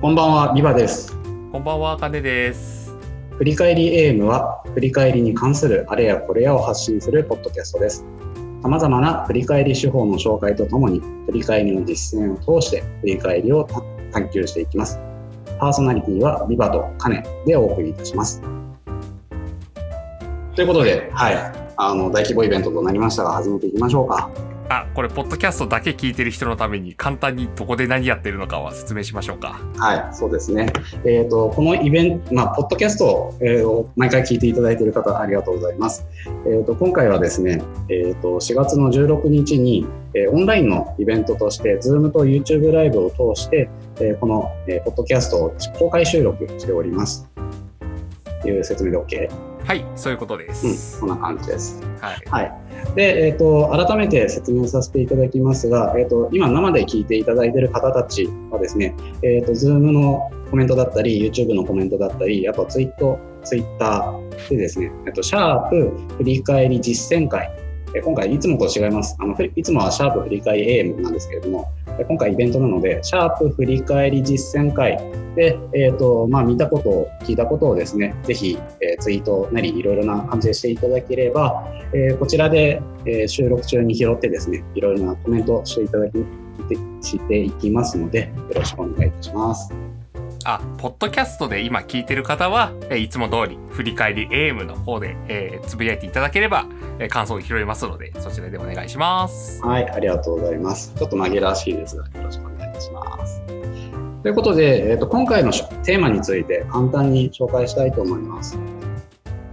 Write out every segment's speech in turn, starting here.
こんばんは、ビバです。こんばんは、かねです。振り返り AM は、振り返りに関するあれやこれやを発信するポッドキャストです。様々な振り返り手法の紹介とともに、振り返りの実践を通して、振り返りを探求していきます。パーソナリティは、ビバとカネでお送りいたします。ということで、はい、あの、大規模イベントとなりましたが、始めていきましょうか。あ、これ、ポッドキャストだけ聞いてる人のために、簡単にどこで何やってるのかは説明しましょうか。はい、そうですね。えっ、と、このイベント、まあ、ポッドキャストを毎回聞いていただいている方、ありがとうございます。えっ、と、今回はですね、えっ、と、4月の16日に、えーオンラインのイベントとして、Zoom と YouTube ライブを通して、えーこの、えーポッドキャストを公開収録しておりますと。いう説明で OK? はい、そういうことでうん、す。こんな感じです。はい。はい。で、えっ、と、改めて説明させていただきますが、えっ、と、今生で聞いていただいている方たちはですね、えっ、と、ズームのコメントだったり、YouTube のコメントだったり、あとツイート、ツイッターでですね、えっ、と、シャープ振り返り実践会、え今回いつもと違います。あの、いつもはシャープ振り返り AM なんですけれども、今回イベントなので、シャープ振り返り実践会で、えっ、と、まあ、見たことを、聞いたことをですね、ぜひ、えーツイートなり、いろいろな感じでしていただければ、えーこちらで、えー収録中に拾ってですね、いろいろなコメントをしていただきしていきますので、よろしくお願いいたします。あ、ポッドキャストで今聞いてる方は、えーいつも通り、振り返り AM の方で、えーつぶやいていただければ、えー感想を拾いますので、そちらでお願いします。はい、ありがとうございます。ちょっと紛らわしいですが、よろしくお願いいたします。ということで、えー、と今回のテーマについて簡単に紹介したいと思います。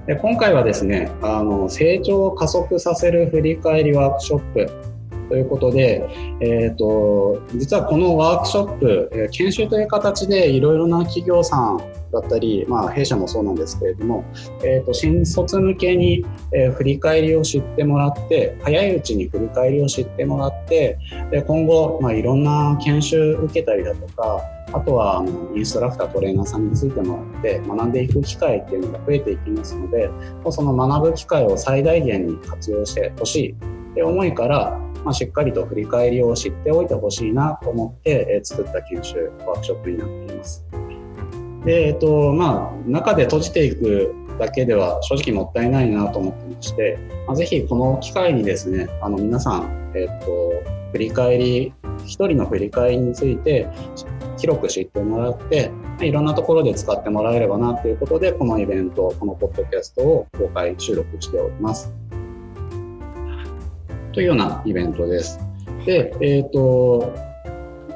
で今回はですねあの、成長を加速させる振り返りワークショップということで、えー、と実はこのワークショップ、研修という形でいろいろな企業さんだったり、まあ、弊社もそうなんですけれども、えー、と新卒向けに、え振り返りを知ってもらって早いうちに振り返りを知ってもらってで今後、まあ、いろんな研修受けたりだとかあとはあのインストラクタートレーナーさんについてもらって学んでいく機会っていうのが増えていきますのでその学ぶ機会を最大限に活用してほしいって思いから、まあ、しっかりと振り返りを知っておいてほしいなと思って、え作った研修ワークショップになっています。で、えっと、まあ、中で閉じていくだけでは正直もったいないなと思ってまして、まあ、ぜひこの機会にですね、あの皆さん、えっと、振り返り、一人の振り返りについて広く知ってもらって、まあいろんなところで使ってもらえればなということで、このイベント、このポッドキャストを公開収録しております。というようなイベントです。で、えっ、と、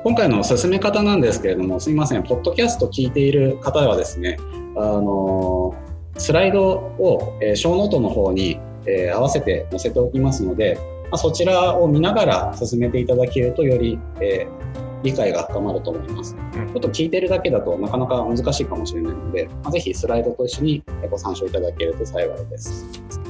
今回の進め方なんですけれども、すみません、ポッドキャスト聞いている方はですね、あのスライドを、えー、ショーノートの方に、えー合わせて載せておきますので、まあ、そちらを見ながら進めていただけるとより、えー理解が深まると思います。うんちょっと聞いてるだけだとなかなか難しいかもしれないので、まあ、ぜひスライドと一緒にご参照いただけると幸いです。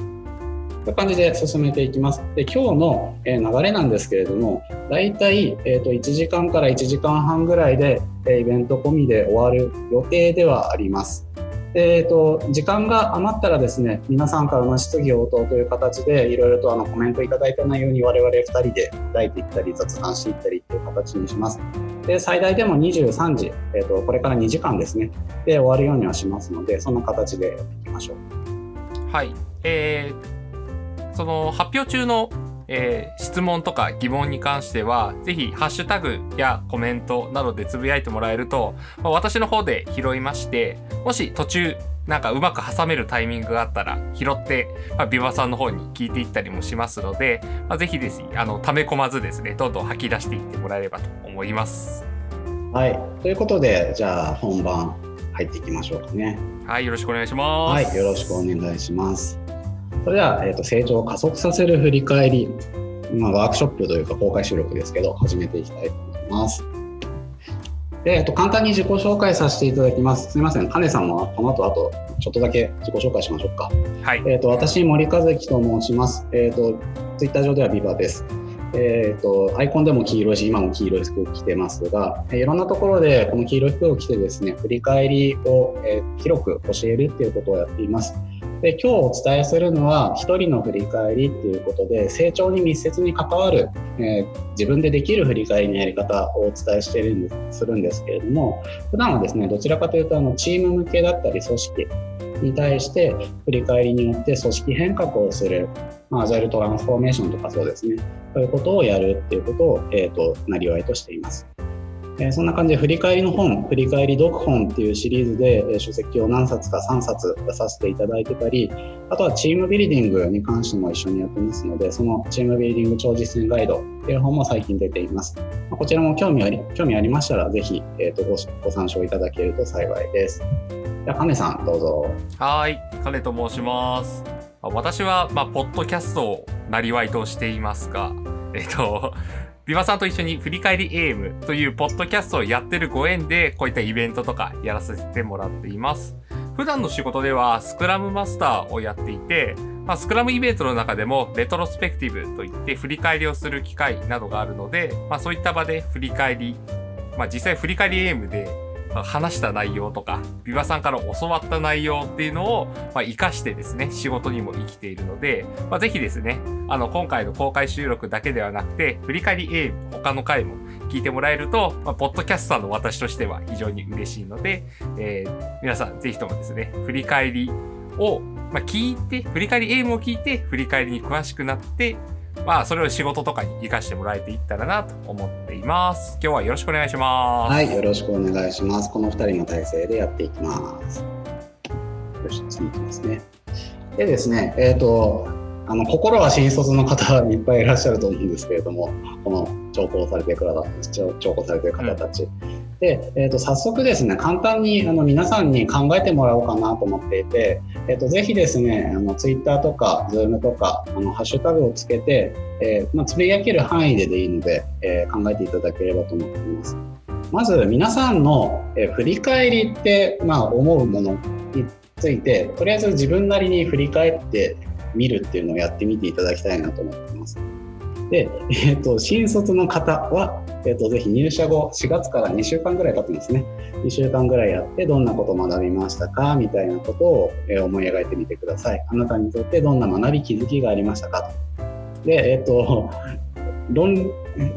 という感じで進めていきます。で今日の流れなんですけれども、大体、えー、と1時間から1時間半ぐらいで、イベント込みで終わる予定ではあります。えー、と時間が余ったらですね皆さんからの質疑応答という形でいろいろとあのコメントいただいた内容に我々2人で答えていったり雑談していったりという形にします。で最大でも23時、えー、とこれから2時間ですねで終わるようにはしますのでそんな形でやっていきましょう。はい。えーその発表中の、えー質問とか疑問に関しては、ぜひハッシュタグやコメントなどでつぶやいてもらえると、まあ私の方で拾いまして、もし途中、なんかうまく挟めるタイミングがあったら拾って、まあ、ビバさんの方に聞いていったりもしますので、まあ、ぜひですね、あの、溜め込まずですね、どんどん吐き出していってもらえればと思います。はい、ということでじゃあ本番入っていきましょうかね。はい、よろしくお願いします。はい、よろしくお願いします。それでは、えー、と成長を加速させる振り返り、まあ、ワークショップというか公開収録ですけど、始めていきたいと思います。で、えっと、簡単に自己紹介させていただきます。すみません、金さんもこの後あとちょっとだけ自己紹介しましょうか。はい。えっと、私、森和樹と申します。えっと、ツイッター上ではビバです。えっと、アイコンでも黄色いし、今も黄色い服着てますが、えーいろんなところでこの黄色い服を着てですね、振り返りを、えー広く教えるっていうことをやっています。で今日お伝えするのは一人の振り返りっていうことで成長に密接に関わる、えー、自分でできる振り返りのやり方をお伝えしてるんですするんですけれども普段はですねどちらかというとあのチーム向けだったり組織に対して振り返りによって組織変革をする、まあ、アジャイルトランスフォーメーションとかそうですねそういうことをやるっていうことを、えーと、なりわいとしています。えー、そんな感じで振り返りの本、振り返り読本っていうシリーズで、えー、書籍を何冊か3冊出させていただいてたり、あとはチームビルディングに関しても一緒にやってますので、そのチームビルディング超実践ガイドっていう本も最近出ています。こちらも興味あり興味ありましたら、ぜひ、えーと、ごご参照いただけると幸いです。じゃあ、金さん、どうぞ。はい、金と申します。私は、まあ、ポッドキャストをなりわいとしていますが、えっ、と、ビバさんと一緒に振り返りエイムというポッドキャストをやってるご縁で、こういったイベントとかやらせてもらっています。普段の仕事ではスクラムマスターをやっていて、まあ、スクラムイベントの中でもレトロスペクティブといって振り返りをする機会などがあるので、まあ、そういった場で振り返り、まあ、実際振り返りエイムで話した内容とか、ビバさんから教わった内容っていうのを、まあ、活かしてですね、仕事にも生きているので、まあ、ぜひですね、あの、今回の公開収録だけではなくて、振り返り A、他の回も聞いてもらえると、まあ、ポッドキャスターの私としては非常に嬉しいので、えー、皆さんぜひともですね、振り返りを、まあ、聞いて、振り返り A も聞いて、振り返りに詳しくなって、まあ、それを仕事とかに活かしてもらえていったらなと思っています。今日はよろしくお願いします。はい、よろしくお願いします。この2人の体制でやっていきます。よし、次いきますね。でですね、えっ、ー、と、あの心は新卒の方いっぱいいらっしゃると思うんですけれども、この聴講されてくだ聴講されてる方たち。うんで、えーと、早速ですね簡単にあの皆さんに考えてもらおうかなと思っていて、えーと、ぜひですねあの Twitter とか Zoom とかあのハッシュタグをつけて、えー、まあ、つぶやける範囲ででいいので、えー、考えていただければと思っています。まず皆さんの、え、振り返りって、まあ、思うものについてとりあえず自分なりに振り返ってみるっていうのをやってみていただきたいなと思っています。で、えーと、新卒の方は、えーと、ぜひ入社後4月から2週間ぐらい経ってですね。2週間ぐらいやってどんなことを学びましたか？みたいなことを、えー、思い描いてみてください。あなたにとってどんな学び気づきがありましたか？と。でえっ、ー、と論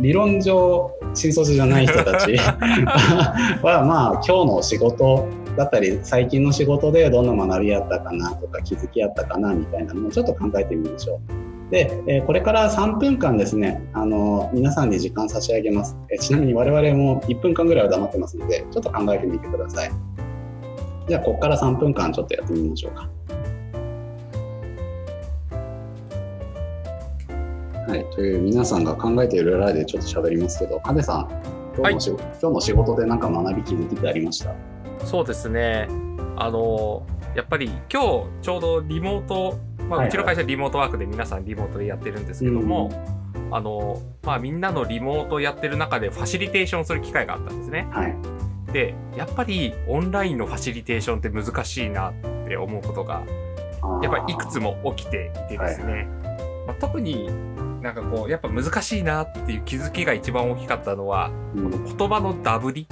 理論上新卒じゃない人たち はまあ今日の仕事だったり最近の仕事でどんな学びあったかなとか気づきあったかなみたいなのをちょっと考えてみましょう。で、えこれから3分間ですね、あの皆さんに時間差し上げます、えちなみに我々も1分間ぐらいは黙ってますので、ちょっと考えてみてください。じゃあ、ここから3分間ちょっとやってみましょうか。はい、という皆さんが考えている裏でちょっと喋りますけど、金さん、今日の,、はい、今日の仕事で何か学び気づきってありました？そうですね。あのやっぱり今日ちょうどリモートまあ、うちの会社リモートワークで皆さんリモートでやってるんですけども、あのまあ、みんなのリモートやってる中でファシリテーションする機会があったんですね。はい、でやっぱりオンラインのファシリテーションって難しいなって思うことがやっぱりいくつも起きていてですね、はい、まあ、特になんかこうやっぱ難しいなっていう気づきが一番大きかったのは、うん、この言葉のダブり。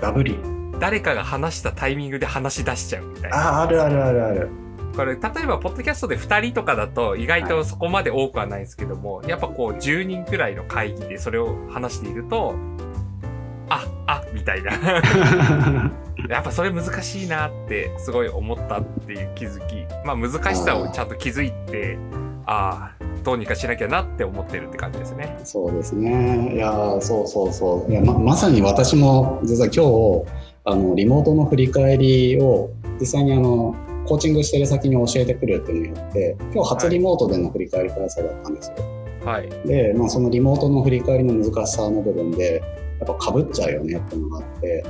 ダブり誰かが話したタイミングで話し出しちゃうみたいな。ああるあるあるある。これ、例えば、ポッドキャストで2人とかだと、意外とそこまで多くはないんですけども、はい、やっぱこう、10人くらいの会議でそれを話していると、あ、あ、みたいな。やっぱそれ難しいなってすごい思ったっていう気づき。まあ難しさをちゃんと気づいて、ああ、どうにかしなきゃなって思ってるって感じですね。そうですね。いや、そうそうそう。いやままさに私も実は今日、あのリモートの振り返りを実際にあのコーチングしてる先に教えてくるっていうのによって今日初リモートでの振り返りクラスだったんですよ。はい、で、まあ、そのリモートの振り返りの難しさの部分でやっぱかぶっちゃうよねっていうのがあって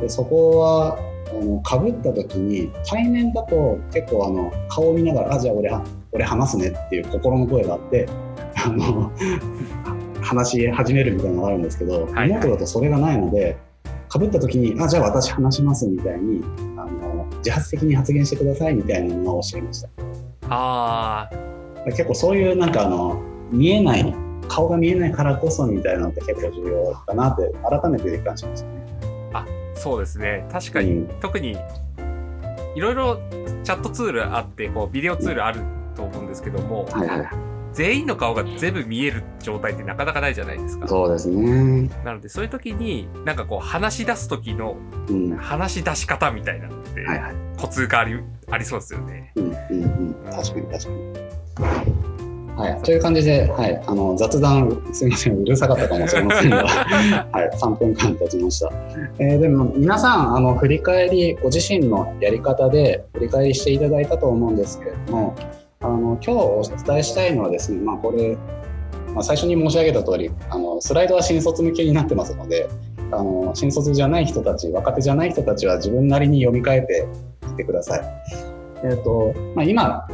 でそこはあのかぶった時に対面だと結構あの顔を見ながら「あじゃあ俺俺話すね」っていう心の声があってあの 話し始めるみたいなのがあるんですけど、リモートだとそれがないのでかぶった時に「あじゃあ私話します」みたいにあの自発的に発言してくださいみたいなのを教えました。あ結構そういうなんかあの見えない顔が見えないからこそみたいなのって結構重要だなって改めて実感しましたね。あそうですね。確かに、うん、特にいろいろチャットツールあってこうビデオツールあると思うんですけども、はいはい。全員の顔が全部見える状態ってなかなかないじゃないですか。そうですね。なのでそういう時になんかこう話し出す時のうん。は話し出し方みたいなのっていはい。コツがありありそうですよね。うんうんうん。確かに確かに。はい、という感じで、はい、あの雑談、すみません、うるさかったかもしれませんが、はい、3分間経ちました。えーでも、皆さん、あの振り返り、ご自身のやり方で振り返りしていただいたと思うんですけれども、あの今日お伝えしたいのはですね、まあ、これ、まあ、最初に申し上げた通り、あのスライドは新卒向けになってますので、あの新卒じゃない人たち、若手じゃない人たちは自分なりに読み替えてきてください。えーとまあ、今、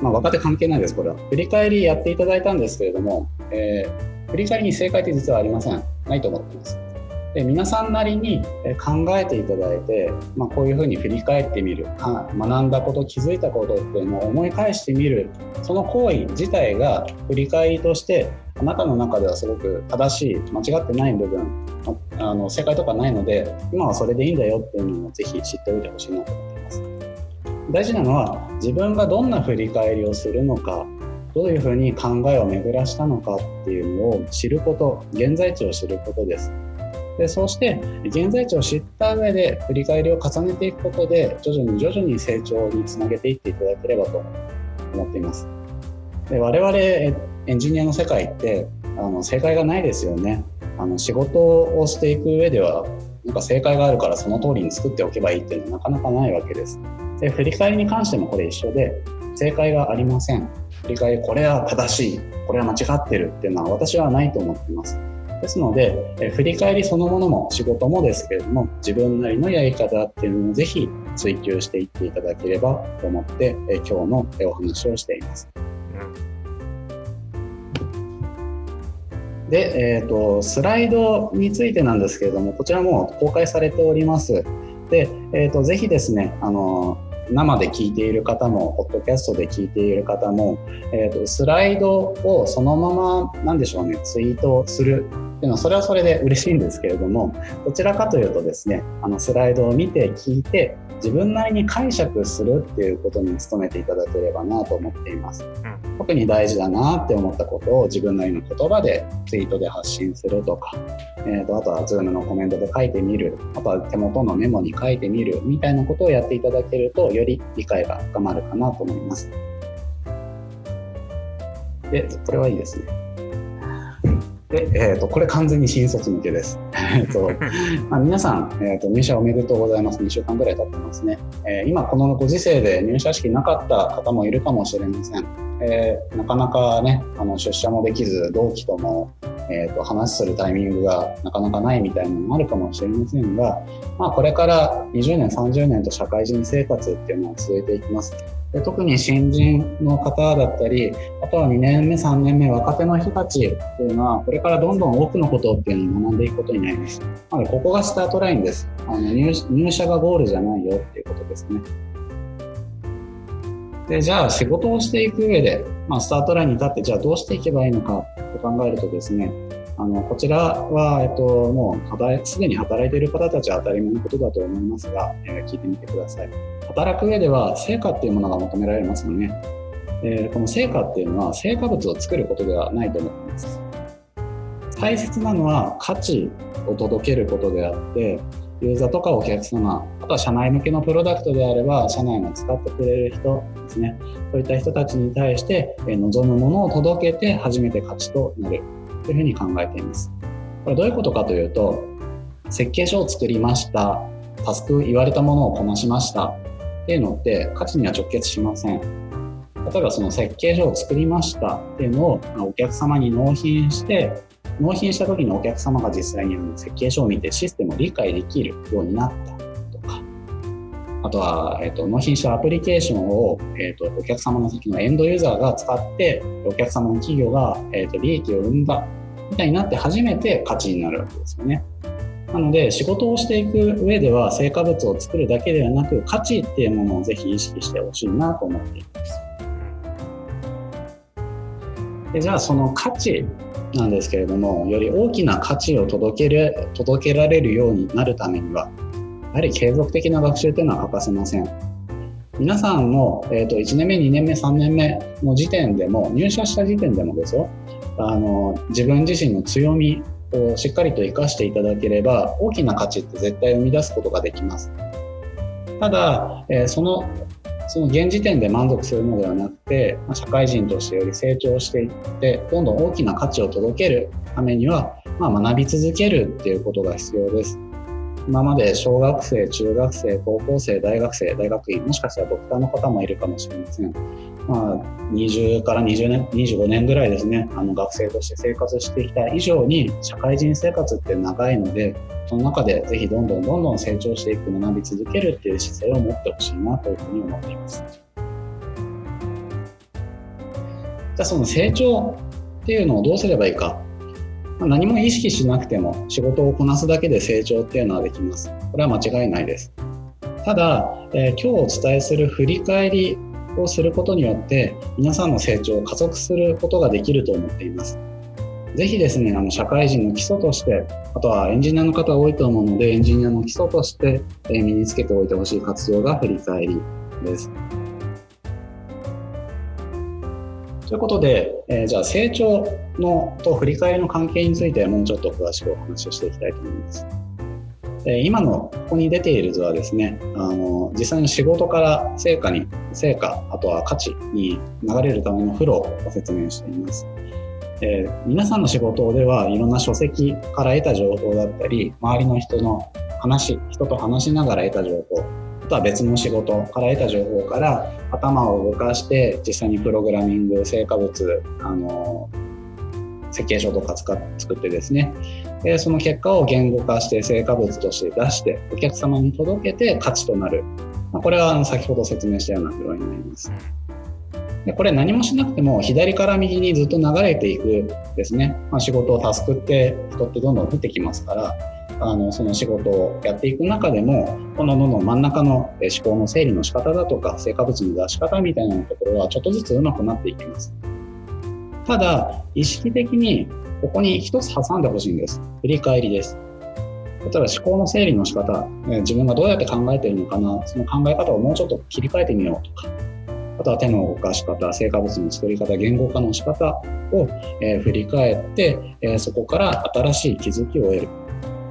まあ、若手関係ないです、これは。振り返りやっていただいたんですけれども、えー振り返りに正解って実はありません。ないと思ってます。で皆さんなりに考えていただいて、まあ、こういうふうに振り返ってみる。学んだこと気づいたことっていうのを思い返してみる。その行為自体が振り返りとしてあなたの中ではすごく正しい間違ってない部分あの正解とかないので今はそれでいいんだよっていうのをぜひ知っておいてほしいなと思います。大事なのは自分がどんな振り返りをするのかどういうふうに考えを巡らしたのかっていうのを知ること現在地を知ることです。でそうして現在地を知った上で振り返りを重ねていくことで徐々に徐々に成長につなげていっていただければと思っています。で我々エンジニアの世界ってあの正解がないですよね。あの仕事をしていく上ではなんか正解があるからその通りに作っておけばいいっていうのはなかなかないわけです。で振り返りに関してもこれ一緒で正解がありません。振り返りこれは正しい。これは間違ってるっていうのは私はないと思っています。ですのでえ振り返りそのものも仕事もですけれども自分なりのやり方っていうのをぜひ追求していっていただければと思ってえ今日のお話をしていますで、えーと、スライドについてなんですけれども、こちらも公開されております。で、えーと、ぜひですね、あの生で聞いている方も、ポッドキャストで聞いている方も、えーと、スライドをそのまま、なんでしょうね、ツイートするっていうのは、それはそれで嬉しいんですけれども、どちらかというとですね、あのスライドを見て聞いて、自分なりに解釈するっていうことに努めていただければなと思っています。特に大事だなって思ったことを自分なりの言葉でツイートで発信するとか、えー、とあとは Zoom のコメントで書いてみるあとは手元のメモに書いてみるみたいなことをやっていただけるとより理解が深まるかなと思います。でこれはいいですねで、えー、とこれ完全に新卒向けです。えーと まあ、皆さん、えー、と入社おめでとうございます。2週間ぐらい経ってますね。えー今このご時世で入社式なかった方もいるかもしれません。えーなかなかねあの出社もできず同期とも、えー、と話するタイミングがなかなかないみたいなのもあるかもしれませんが、まあ、これから20年30年と社会人生活っていうのは続いていきますで特に新人の方だったりあとは2年目3年目若手の人たちっていうのはこれからどんどん多くのことっていうのを学んでいくことになります。なのでここがスタートラインです。あの入入社がゴールじゃないよっていうことですね。でじゃあ仕事をしていく上で、まあ、スタートラインに立ってじゃあどうしていけばいいのかと考えるとですねあのこちらは、えっと、もうすでに働いている方たちは当たり前のことだと思いますが、えー聞いてみてください。働く上では成果っていうものが求められますよね、えーこの成果っていうのは成果物を作ることではないと思います。大切なのは価値を届けることであってユーザーとかお客様あとは社内向けのプロダクトであれば社内が使ってくれる人ですね。そういった人たちに対してえ望むものを届けて初めて価値となる。というふうに考えています。これどういうことかというと設計書を作りました。タスク言われたものをこなしました。っていうのって価値には直結しません例えばその設計書を作りましたっていうのをお客様に納品して納品した時にお客様が実際に設計書を見てシステムを理解できるようになったとかあとは、えっと納品したアプリケーションを、えっとお客様の先のエンドユーザーが使ってお客様の企業が、えっと利益を生んだみたいになって初めて価値になるわけですよね。なので仕事をしていく上では成果物を作るだけではなく価値っていうものをぜひ意識してほしいなと思っています。でじゃあその価値なんですけれどもより大きな価値を届ける届けられるようになるためにはやはり継続的な学習というのは欠かせません。皆さんも、えーと、1年目、2年目、3年目の時点でも、入社した時点でもですよ、あの自分自身の強みをしっかりと生かしていただければ、大きな価値って絶対生み出すことができます。ただ、え、そのその現時点で満足するのではなくて、ま社会人としてより成長していってどんどん大きな価値を届けるためには、まあ、学び続けるっていうことが必要です。今まで小学生、中学生、高校生、大学生、大学院、もしかしたらドクターの方もいるかもしれません。まあ、20から20年、25年ぐらいですね、あの学生として生活してきた以上に、社会人生活って長いので、その中でぜひどんどんどんどん成長していく、学び続けるっていう姿勢を持ってほしいなというふうに思っています。じゃあその成長っていうのをどうすればいいかま何も意識しなくても仕事をこなすだけで成長っていうのはできます。これは間違いないです。ただ、えー、今日お伝えする振り返りをすることによって皆さんの成長を加速することができると思っています。ぜひですね、あの社会人の基礎として、あとはエンジニアの方多いと思うので、エンジニアの基礎として、身につけておいてほしい活動が振り返りです。ということで、えー、じゃあ成長のと振り返りの関係についてもうちょっと詳しくお話をしていきたいと思います。今のここに出ている図はですね、あの実際の仕事から成果に、成果、あとは価値に流れるためのフローを説明しています。えー、皆さんの仕事ではいろんな書籍から得た情報だったり、周りの人の話、人と話しながら得た情報あ、とは別の仕事から得た情報から頭を動かして実際にプログラミング成果物あの設計書とか使作ってですねでその結果を言語化して成果物として出してお客様に届けて価値となる、まあ、これはあの先ほど説明したようなフローになります。でこれ何もしなくても左から右にずっと流れていくですね、まあ、仕事をタスクって人ってどんどん降ってきますからあのその仕事をやっていく中でもこのどんどん真ん中の思考の整理の仕方だとか成果物の出し方みたいなところはちょっとずつ上手くなっていきます。ただ意識的にここに一つ挟んでほしいんです。振り返りです。例えば思考の整理の仕方自分がどうやって考えてるのかなその考え方をもうちょっと切り替えてみようとかあとは手の動かし方、成果物の作り方、言語化の仕方を、え、振り返って、え、そこから新しい気づきを得る。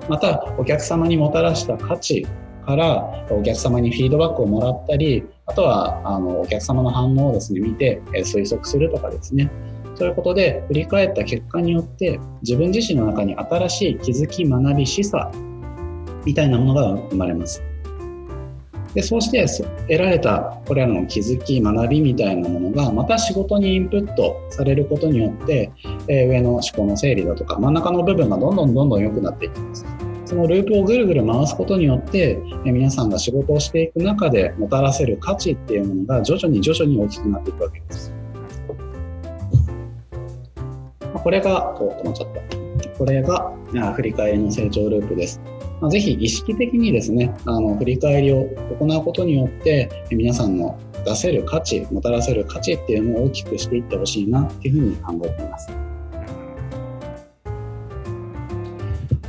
またお客様にもたらした価値からお客様にフィードバックをもらったりあとはあのお客様の反応をですね見て推測するとかですね。そういうことで振り返った結果によって自分自身の中に新しい気づき学び示唆みたいなものが生まれます。でそうして得られたこれらの気づき学びみたいなものがまた仕事にインプットされることによって、え、上の思考の整理だとか真ん中の部分がどんどんどんどん良くなっていきます。そのループをぐるぐる回すことによって、え、皆さんが仕事をしていく中でもたらせる価値っていうものが徐々に徐々に大きくなっていくわけです。これがこう止まっちゃったこれが振り返りの成長ループですまあ、ぜひ意識的にですねあの振り返りを行うことによって皆さんの出せる価値もたらせる価値っていうのを大きくしていってほしいなっていうふうに考えています。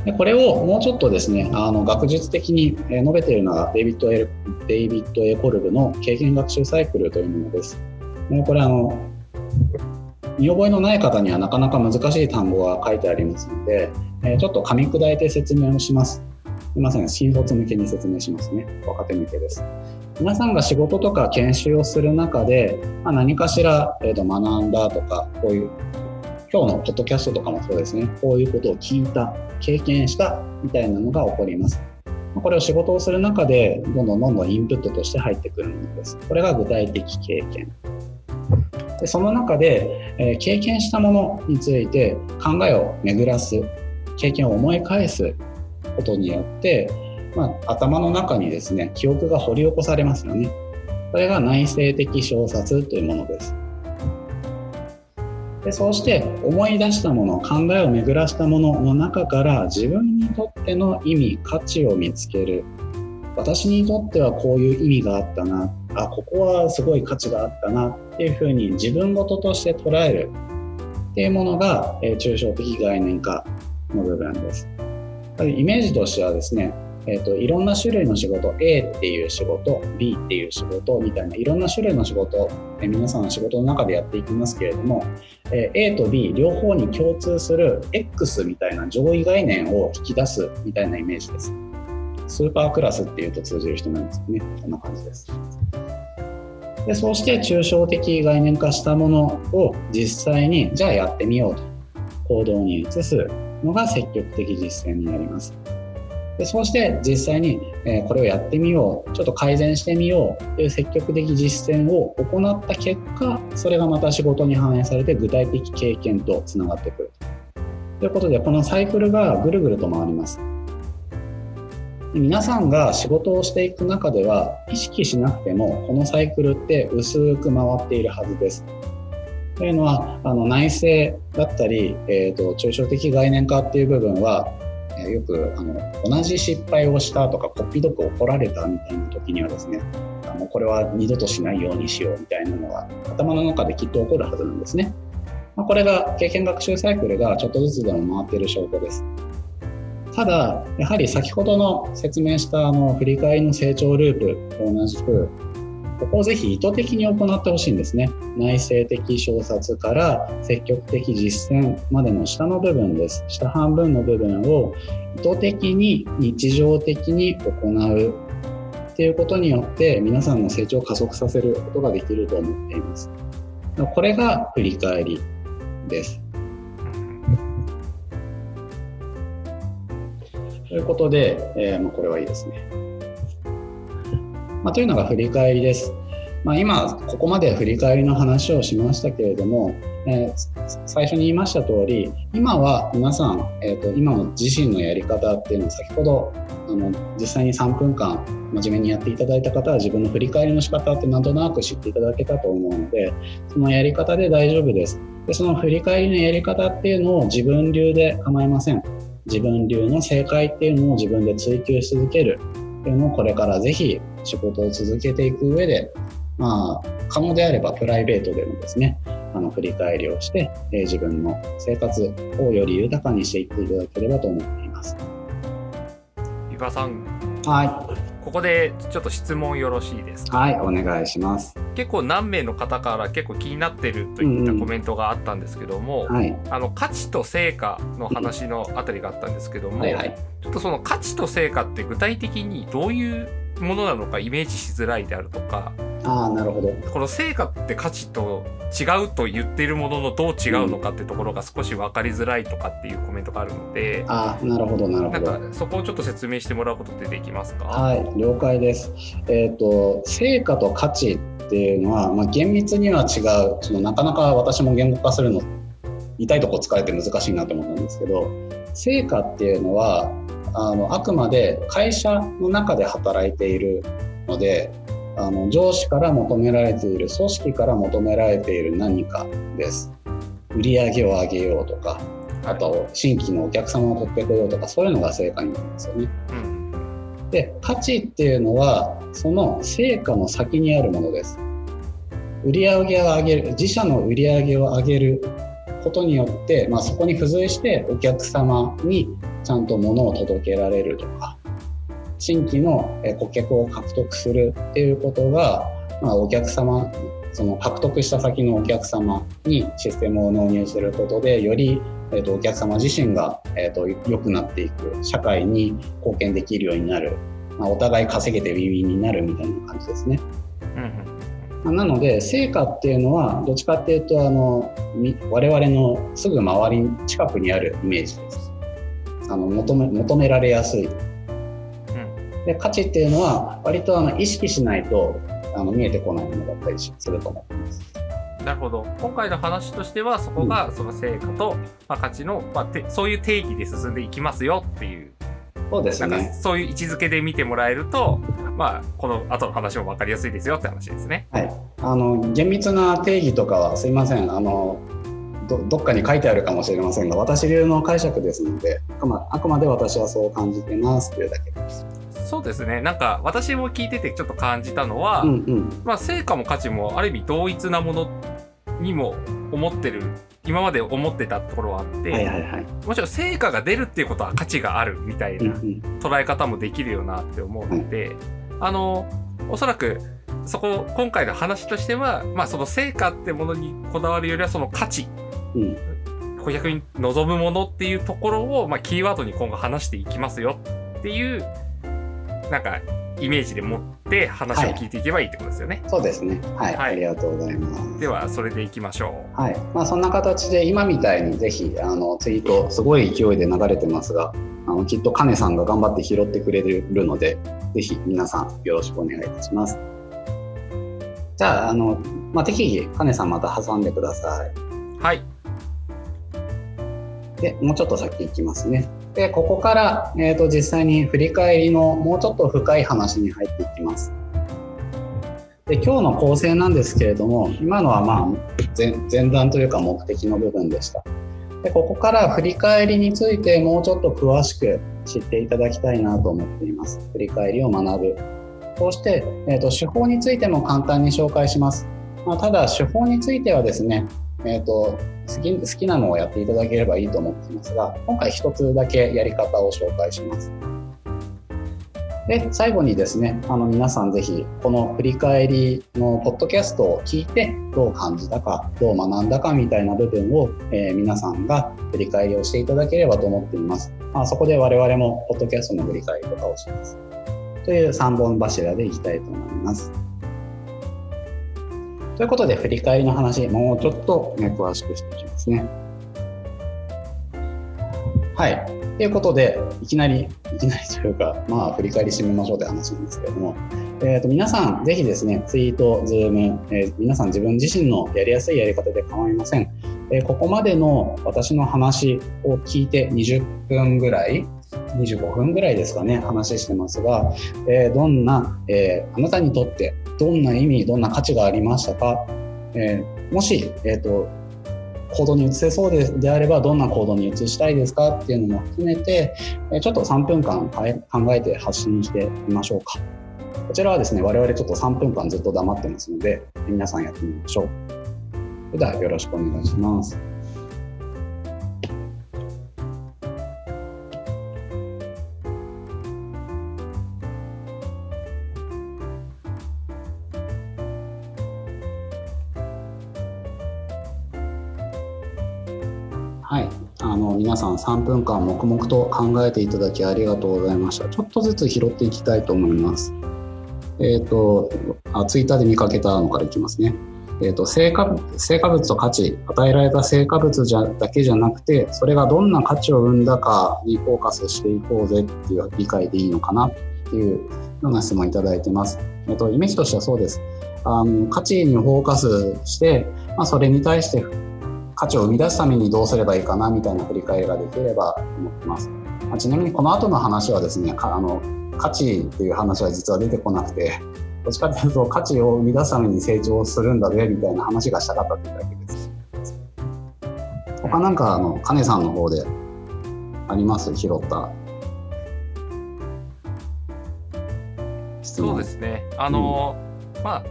でこれをもうちょっとですねあの学術的に述べているのがデイビッド・エデイビッド・エコルブの経験学習サイクルというものです。これあの見覚えのない方にはなかなか難しい単語が書いてありますので、えちょっと噛み砕いて説明をします。すみません、新卒向けに説明しますね。若手向けです。皆さんが仕事とか研修をする中で、まあ、何かしら、えー、と学んだとか、こういう、今日のポッドキャストとかもそうですね、こういうことを聞いた、経験したみたいなのが起こります。これを仕事をする中で、どんどんどんどんインプットとして入ってくるものです。これが具体的経験。でその中で、えー、経験したものについて考えを巡らす、経験を思い返すことによって、まあ、頭の中にですね記憶が掘り起こされますよね。それが内省的小説というものです。でそうして思い出したもの考えを巡らしたものの中から自分にとっての意味価値を見つける。私にとってはこういう意味があったな。あここはすごい価値があったな。っていうふうに自分事として捉えるっていうものが、え、抽象的概念化の部分です。イメージとしてはですねえーと、いろんな種類の仕事 A っていう仕事 B っていう仕事みたいないろんな種類の仕事、え、皆さんの仕事の中でやっていきますけれども、え、A と B 両方に共通する X みたいな上位概念を引き出すみたいなイメージです。スーパークラスっていうと通じる人なんですよね。こんな感じです。でそうして抽象的概念化したものを実際にじゃあやってみようと行動に移すのが積極的実践になります。でそうして実際に、えこれをやってみようちょっと改善してみようという積極的実践を行った結果それがまた仕事に反映されて具体的経験とつながってくるということでこのサイクルがぐるぐると回ります。皆さんが仕事をしていく中では意識しなくてもこのサイクルって薄く回っているはずです。というのはあの内政だったり、えーと、抽象的概念化っていう部分は、え、よくあの同じ失敗をしたとかこっぴどく怒られたみたいな時にはですねあのこれは二度としないようにしようみたいなのが頭の中できっと起こるはずなんですね。まあ、これが経験学習サイクルがちょっとずつでも回っている証拠です。ただ、やはり先ほどの説明したあの振り返りの成長ループと同じく、ここをぜひ意図的に行ってほしいんですね。内省的小説から積極的実践までの下の部分です。下半分の部分を意図的に日常的に行うっていうことによって皆さんの成長を加速させることができると思っています。これが振り返りです。ということで、えー、まあ、これはいいですね。まあ、というのが振り返りです。まあ、今、ここまで振り返りの話をしましたけれども、えー、最初に言いました通り、今は皆さん、えーと、今の自身のやり方っていうのを先ほどあの実際に3分間真面目にやっていただいた方は自分の振り返りの仕方ってなんとなく知っていただけたと思うのでそのやり方で大丈夫ですでその振り返りのやり方っていうのを自分流で構いません自分流の正解っていうのを自分で追求し続けるっていうのをこれからぜひ仕事を続けていく上で、まあ、可能であればプライベートでもですねあの振り返りをして、えー、自分の生活をより豊かにしていっていただければと思っています。さんはいここでちょっと質問よろしいですか？はいお願いします。結構何名の方から結構気になってるといったコメントがあったんですけども、うんはい、あの価値と成果の話のあたりがあったんですけども、はいはい、ちょっとその価値と成果って具体的にどういうものなのかイメージしづらいであるとかあなるほど。この成果って価値と違うと言っているもののどう違うのかってところが少し分かりづらいとかっていうコメントがあるので、あなるほどなるほど。なんかそこをちょっと説明してもらうことってできますか？はい了解です。えっ、ー、と成果と価値っていうのは、まあ、厳密には違う。そのなかなか私も言語化するの痛いとこ疲れて難しいなと思ったんですけど成果っていうのはあのあくまで会社の中で働いているのであの上司から求められている組織から求められている何かです。売り上げを上げようとかあと新規のお客様を取ってこようとかそういうのが成果になるんですよね。で価値っていうのはその成果の先にあるものです。売り上げを上げる自社の売り上げを上げることによって、まあ、そこに付随してお客様にちゃんと物を届けられるとか新規の顧客を獲得するっていうことが、まあ、お客様その獲得した先のお客様にシステムを納入することでより、えーと、お客様自身が、えーと、良くなっていく社会に貢献できるようになる、まあ、お互い稼げてウィンウィンになるみたいな感じですね。うん、なので成果っていうのはどっちかっていうとあの我々のすぐ周り近くにあるイメージです。あの求め求められやすい。で価値っていうのは割とあの意識しないとあの見えてこないものだったりすると思ってます。なるほど。今回の話としてはそこがその成果と、まあ、価値の、まあ、てそういう定義で進んでいきますよっていう。そうですね。そういう位置づけで見てもらえると、まあ、この後の話も分かりやすいですよって話ですね。はい、あの厳密な定義とかはすいません。あのどどっかに書いてあるかもしれませんが私流の解釈ですのであくまあくまで私はそう感じてますというだけです。そうですねなんか私も聞いててちょっと感じたのは、うんうん、まあ、成果も価値もある意味同一なものにも思ってる今まで思ってたところはあって、はいはいはい。もちろん成果が出るっていうことは価値があるみたいなうんうん捉え方もできるよなって思うので、あのおそらくそこ今回の話としては、まあ、その成果ってものにこだわるよりはその価値うん顧客に望むものっていうところを、まあ、キーワードに今後話していきますよっていうなんかイメージで持って話を聞いていけばいいってことですよね。そうですね。はい。はいありがとうございます。ではそれでいきましょはいまあ、そんな形で今みたいにぜひあのツイートすごい勢いで流れてますがあのきっとカネさんが頑張って拾ってくれるのでぜひ皆さんよろしくお願いいたしますじゃああの、まあ、適宜カネさんまた挟んでくださいうはいでもうちょっと先行きますね。でここから、えー、と実際に振り返りのもうちょっと深い話に入っていきます。で今日の構成なんですけれども今のはまあ前前段というか目的の部分でした。でここから振り返りについてもうちょっと詳しく知っていただきたいなと思っています。振り返りを学ぶ。そして、えー、と手法についても簡単に紹介します、まあ、ただ手法についてはですねえーと好き好きなのをやっていただければいいと思っていますが今回一つだけやり方を紹介します。で最後にですねあの皆さんぜひこの振り返りのポッドキャストを聞いてどう感じたかどう学んだかみたいな部分を、えー皆さんが振り返りをしていただければと思っています、まあ、そこで我々もポッドキャストの振り返りとかをします。という3本柱でいきたいと思います。ということで振り返りの話もうちょっと、ね、詳しくしていきますね。はい。ということで、いきなり、いきなりというか、まあ、振り返りしてみましょうという話なんですけれども、えー、と皆さん、ぜひですね、ツイート、ズーム、えー皆さん自分自身のやりやすいやり方で構いません。えーここまでの私の話を聞いて20分ぐらい、25分ぐらいですかね、話してますが、えどんな、えあなたにとってどんな意味、どんな価値がありましたか、えーもし、えーと、行動に移せそうでであればどんな行動に移したいですか？っていうのも含めてえちょっと3分間考えて発信してみましょうか。こちらはですね我々ちょっと3分間ずっと黙ってますので皆さんやってみましょう。それではよろしくお願いします。の皆さん3分間黙々と考えていただきありがとうございました。ちょっとずつ拾っていきたいと思います。えっ、とあ、ツイッターで見かけたのからいきますね。えー、と成果成果物と価値与えられた成果物じゃだけじゃなくてそれがどんな価値を生んだかにフォーカスしていこうぜっていう理解でいいのかなっていうような質問いただいてます。えー、とイメージとしてはそうです。あの価値にフォーカスして、まあ、それに対して価値を生み出すためにどうすればいいかなみたいな振り返りができればと思ってます。まあ、ちなみにこの後の話はですね、かあの価値っていう話は実は出てこなくて、どっちかというと価値を生み出すために成長するんだぜみたいな話がしたかったっていうだけです。他なんかあの金さんの方であります？拾った質問。そうですね。あの、まあ、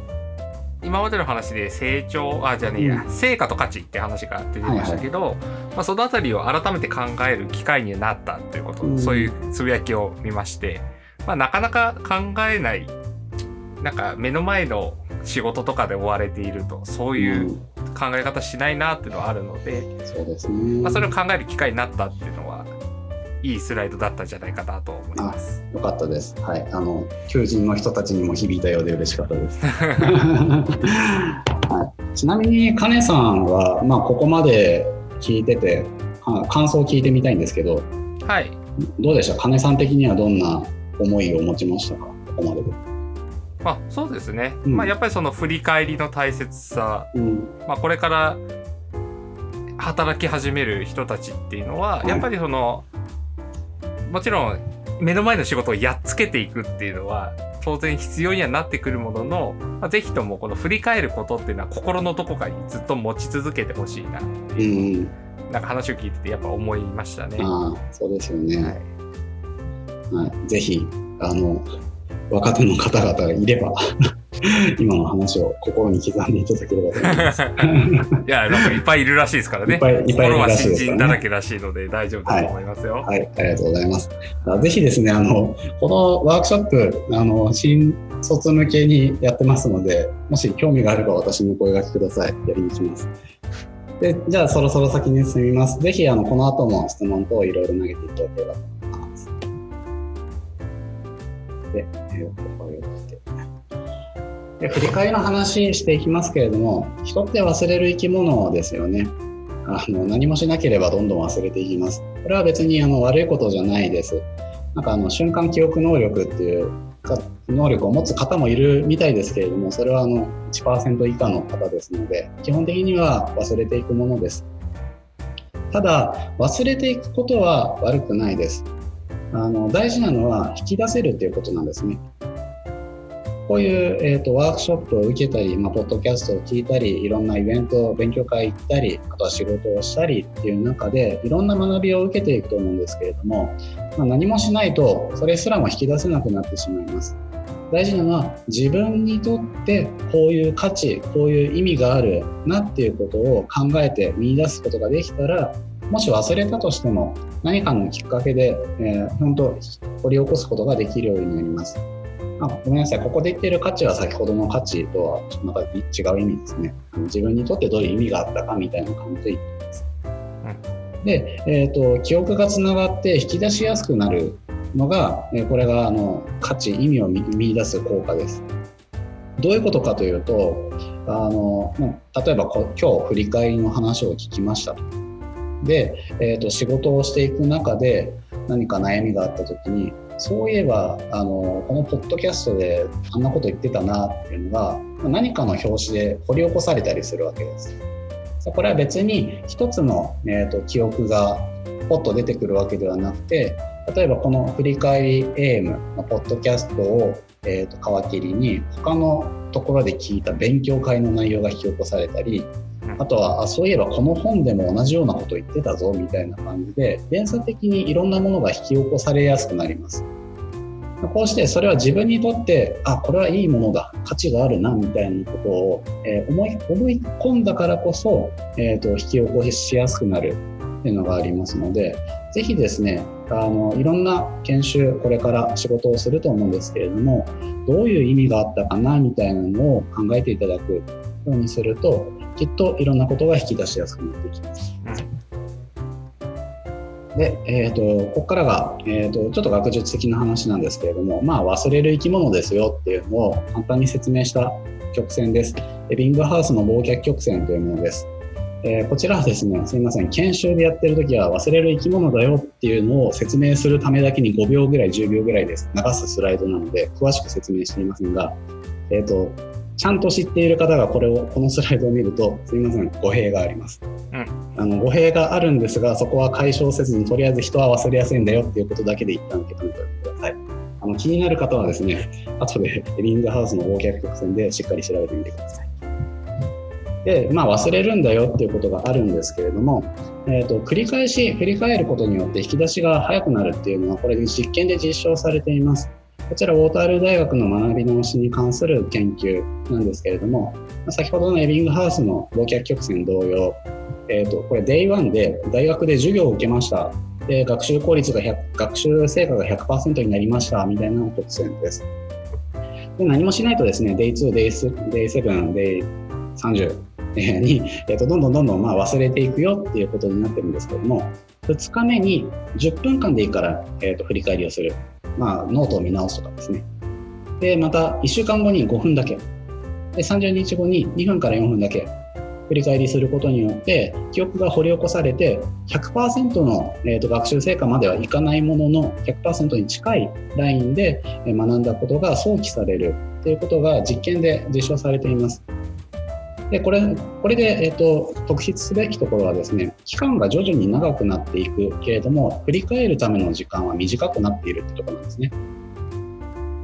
今までの話で成長、あ、じゃあねえや、うん。成果と価値って話が出てましたけど、まあ、そのあたりを改めて考える機会になったということ、うん。そういうつぶやきを見まして、まあ、なかなか考えない、なんか目の前の仕事とかで追われていると、そういう考え方しないなっていうのはあるので、うんそうですね。まあ、それを考える機会になったっていうのは、いいスライドだったんじゃないかなと思います。よかったです。はい、あの求人の人たちにも響いたようで嬉しかったです。はい、ちなみに金さんはまあここまで聞いててあ感想を聞いてみたいんですけど、はい。どうでした？金さん的にはどんな思いを持ちましたか？ここまでで。まあ、そうですね。うんまあ、やっぱりその振り返りの大切さ、うん、まあ、これから働き始める人たちっていうのは、はいやっぱりその、もちろん目の前の仕事をやっつけていくっていうのは、当然必要にはなってくるものの、まあ、ぜひともこの振り返ることっていうのは心のどこかにずっと持ち続けてほしいなってういう、ん、なんか話を聞いててやっぱ思いましたね。ああそうですよね。はいはい、ぜひあの若手の方々がいれば 今の話を心に刻んでいただければと思います。いや、なんかいっぱいいるらしいですからね。いっぱいいっぱいいるらしいです、ね、新人だらけらしいので大丈夫だと思いますよ。はい、はい、ありがとうございます。ぜひですね、あの、このワークショップ、あの、新卒向けにやってますので、もし興味があれば私にお声がけください。やりにします。で、じゃあそろそろ先に進みます。ぜひ、あの、この後も質問等いろいろ投げていただければと思います。で、えー、で振り返りの話していきますけれども人って忘れる生き物ですよね。あの何もしなければどんどん忘れていきます。これは別にあの悪いことじゃないです。なんかあの瞬間記憶能力っていう能力を持つ方もいるみたいですけれどもそれはあの1%以下の方ですので基本的には忘れていくものです。ただ忘れていくことは悪くないです。あの大事なのは引き出せるっていうことなんですね。こういう、えーと、ワークショップを受けたり、まあ、ポッドキャストを聞いたりいろんなイベント勉強会行ったりあとは仕事をしたりっていう中でいろんな学びを受けていくと思うんですけれども、まあ、何もしないとそれすらも引き出せなくなってしまいます。大事なのは自分にとってこういう価値こういう意味があるなっていうことを考えて見出すことができたらもし忘れたとしても何かのきっかけで、えー、本当掘り起こすことができるようになります。あごめんなさい、ここで言ってる価値は先ほどの価値とはなんか違う意味ですね。自分にとってどういう意味があったかみたいな感じで言ってます。で、えーと、記憶がつながって引き出しやすくなるのが、えこれがあの価値、意味を見出す効果です。どういうことかというと、あの例えば今日振り返りの話を聞きましたと。で、えーと仕事をしていく中で何か悩みがあった時にそういえばあのこのポッドキャストであんなこと言ってたなっていうのが何かの表紙で掘り起こされたりするわけです。これは別に一つの、えーと、記憶がポッと出てくるわけではなくて例えばこの振り返り AM のポッドキャストを、えーと皮切りに他のところで聞いた勉強会の内容が引き起こされたりあとはあそういえばこの本でも同じようなこと言ってたぞみたいな感じで連鎖的にいろんなものが引き起こされやすくなります。こうしてそれは自分にとってあこれはいいものだ価値があるなみたいなことを、え、思い思い込んだからこそ、えーと、引き起こしやすくなるっていうのがありますのでぜひですねあのいろんな研修これから仕事をすると思うんですけれどもどういう意味があったかなみたいなのを考えていただくようにするときっといろんなことが引き出しやすくなってきます。で、えーと、ここからが、えーと、ちょっと学術的な話なんですけれども、まあ、忘れる生き物ですよっていうのを簡単に説明した曲線です。エビングハウスの忘却曲線というものです。えー、こちらはですね、すみません、研修でやってる時は忘れる生き物だよっていうのを説明するためだけに5秒ぐらい、10秒ぐらいです。流すスライドなので、詳しく説明していませんが、えっ、ー、と、ちゃんと知っている方がこれをこのスライドを見るとすみません語弊があります、うん、あの語弊があるんですがそこは解消せずにとりあえず人は忘れやすいんだよっていうことだけで一旦受け止めてください。あの気になる方はですね後でエリングハウスの忘却曲線でしっかり調べてみてください。でまあ忘れるんだよっていうことがあるんですけれども、えーと、繰り返し振り返ることによって引き出しが早くなるっていうのはこれ実験で実証されていますこちらウォータールー大学の学び直しに関する研究なんですけれども、先ほどのエビングハウスの忘却曲線同様、えーと、これ Day1 で大学で授業を受けました。で学習効率が100、学習成果が100%になりましたみたいな曲線です。で何もしないとですね、Day2、Day7、Day30 に、えーと、どんどんどんどんまあ忘れていくよっていうことになってるんですけども、2日目に10分間でいいから、えーと振り返りをする。まあ、ノートを見直すとかですね。で、また1週間後に5分だけ。で、30日後に2分から4分だけ振り返りすることによって記憶が掘り起こされて100%の、えーと、学習成果まではいかないものの100%に近いラインで学んだことが想起されるということが実験で実証されています。でこれこれで、えーと、特筆すべきところはですね期間が徐々に長くなっていくけれども振り返るための時間は短くなっているってところなんですね。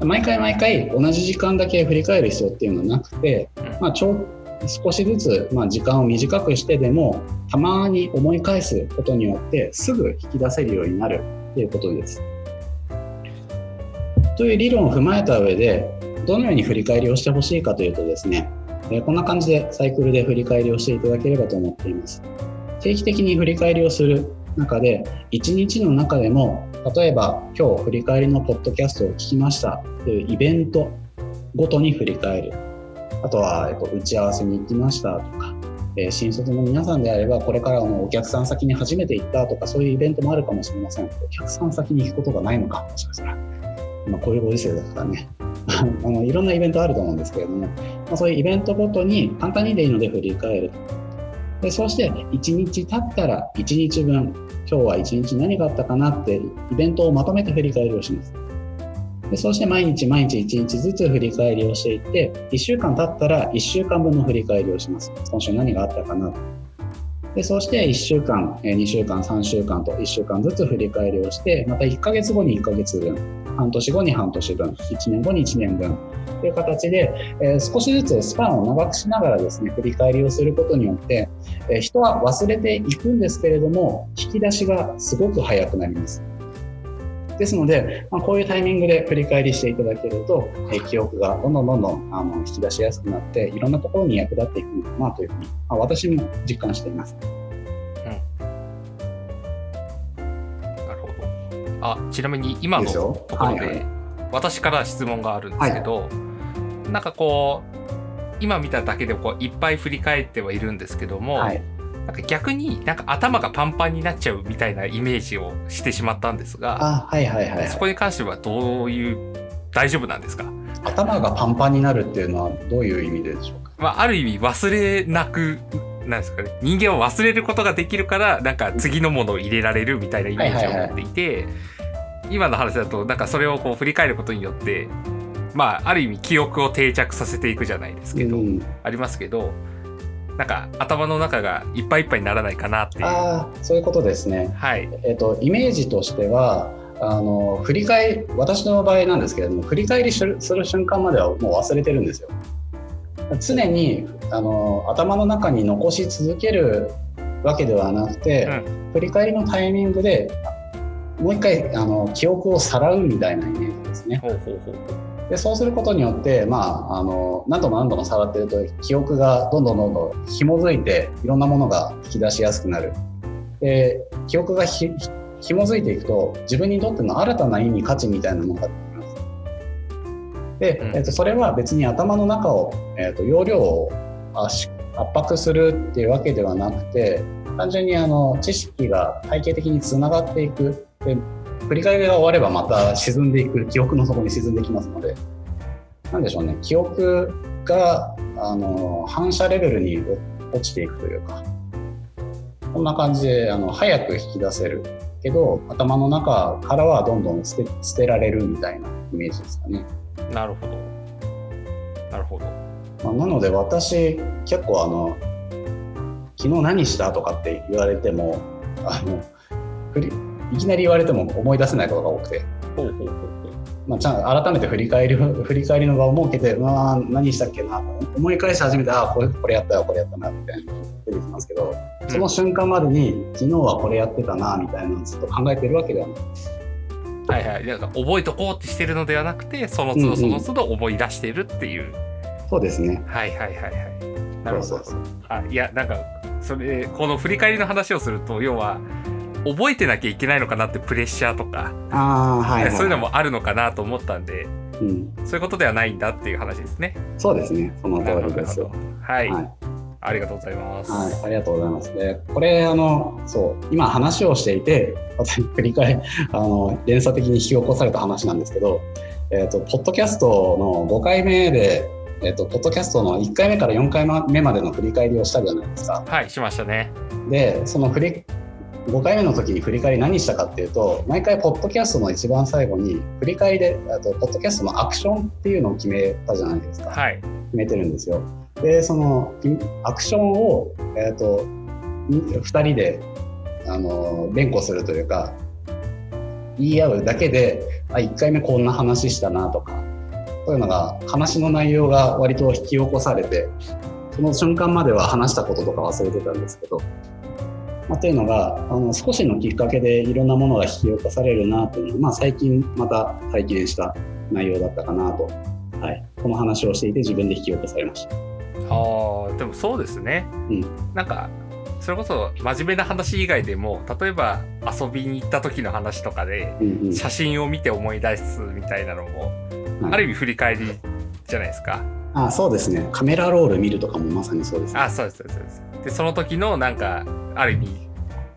毎回毎回同じ時間だけ振り返る必要っていうのはなくて、まあ、ちょ少しずつ、まあ、時間を短くしてでもたまに思い返すことによってすぐ引き出せるようになるということです。という理論を踏まえた上でどのように振り返りをしてほしいかというとですね、えこんな感じでサイクルで振り返りをしていただければと思っています。定期的に振り返りをする中で、1日の中でも、例えば今日振り返りのポッドキャストを聞きましたというイベントごとに振り返る。あとは、えっと、打ち合わせに行きましたとか、え、新卒の皆さんであれば、これからのお客さん先に初めて行ったとか、そういうイベントもあるかもしれません。お客さん先に行くことがないのか、もしかしたら。まあ、こういうご時世だからね。あのいろんなイベントあると思うんですけれども、まあ、そういうイベントごとに簡単にでいいので振り返る。でそして1日経ったら1日分今日は1日何があったかなってイベントをまとめて振り返りをします。でそして毎日毎日1日ずつ振り返りをしていって1週間経ったら1週間分の振り返りをします今週何があったかなでそうして1週間2週間3週間と1週間ずつ振り返りをしてまた1ヶ月後に1ヶ月分半年後に半年分1年後に1年分という形で、え、少しずつスパンを長くしながらですね振り返りをすることによって、え、人は忘れていくんですけれども引き出しがすごく早くなります。ですので、まあ、こういうタイミングで振り返りしていただけると、え記憶がどんどんどんどんあの引き出しやすくなって、いろんなところに役立っていくのかなというふうに、まあ、私も実感しています。うん、なるほど。あちなみに今のところで、私から質問があるんですけど、はい、なんかこう、今見ただけでこういっぱい振り返ってはいるんですけども、はいなんか逆になんか頭がパンパンになっちゃうみたいなイメージをしてしまったんですが、あはいはいはい、はい、そこに関してはどういう大丈夫なんですか？頭がパンパンになるっていうのはどういう意味でしょうか、まあ、ある意味忘れなくなんですかね人間を忘れることができるからなんか次のものを入れられるみたいなイメージを持っていて、今の話だとなんかそれをこう振り返ることによってまあある意味記憶を定着させていくじゃないですけど、うん、ありますけどなんか頭の中がいっぱいいっぱいにならないかなっていう。あそういうことですね、はい。えーと、イメージとしてはあの振り返り私の場合なんですけれども振り返りする瞬間まではもう忘れてるんですよ。常にあの頭の中に残し続けるわけではなくて、うん、振り返りのタイミングでもう一回あの記憶をさらうみたいなイメージですね。ほうほうほうでそうすることによって、まあ、あの何度も何度も触ってると記憶がどんどんどんどん紐づいていろんなものが引き出しやすくなる。で記憶がひ紐づいていくと自分にとっての新たな意味価値みたいなものが出てきます。で、えー、とそれは別に頭の中を、えー、と容量を圧迫するっていうわけではなくて単純にあの知識が体系的につながっていくで振り返りが終わればまた沈んでいく記憶の底に沈んできますので何でしょうね記憶があの反射レベルに落ちていくというかこんな感じであの早く引き出せるけど頭の中からはどんどん捨て捨てられるみたいなイメージですかね。なるほど。なるほど。まあ、なので私結構あの昨日何したとかって言われてもあの振りいきなり言われても思い出せないことが多くて。まあ、ちゃん改めて振り返り振り返りの場を設けて、まあ、何したっけな思い返し始めてああこれこれやったよこれやったなみたいな出てきますけど、その瞬間までに昨日はこれやってたなみたいなのをずっと考えてるわけではない。はいはい、なんか覚えとこうってしてるのではなくてその都度その都度思い出してるっていう、うんうん、そうですね。はいはいはいはい。なるほど。あいやなんかそれこの振り返りの話をすると要は覚えてなきゃいけないのかなってプレッシャーとかあ、はい、はい、そういうのもあるのかなと思ったんで、うん、そういうことではないんだっていう話ですね。そうですねその通りです。はい、はいありがとうございます。はい、ありがとうございます。で、これあのそう今話をしていて、私繰り返あの連鎖的に引き起こされた話なんですけど、えっ、ー、とポッドキャストの5回目で。えっ、ー、と、ポッドキャストの1回目から4回目までの振り返りをしたじゃないですか。はい、しましたね。で、その振り5回目の時に振り返り何したかっていうと毎回ポッドキャストの一番最後に振り返りであとポッドキャストのアクションっていうのを決めたじゃないですか、はい、決めてるんですよ。でそのアクションを、えーと、2人であの連呼するというか言い合うだけであ1回目こんな話したなとかそういうのが話の内容が割と引き起こされてその瞬間までは話したこととか忘れてたんですけどまあ、というのがあの少しのきっかけでいろんなものが引き起こされるなというのは、まあ、最近また体験した内容だったかなとはい、この話をしていて自分で引き起こされました。あでもそうですね。うん、なんかそれこそ真面目な話以外でも例えば遊びに行った時の話とかで写真を見て思い出すみたいなのも、ある意味振り返りじゃないですか。あそうですね。カメラロール見るとかもまさにそうです、ね、あそうですそうです。でその時のなんかある意味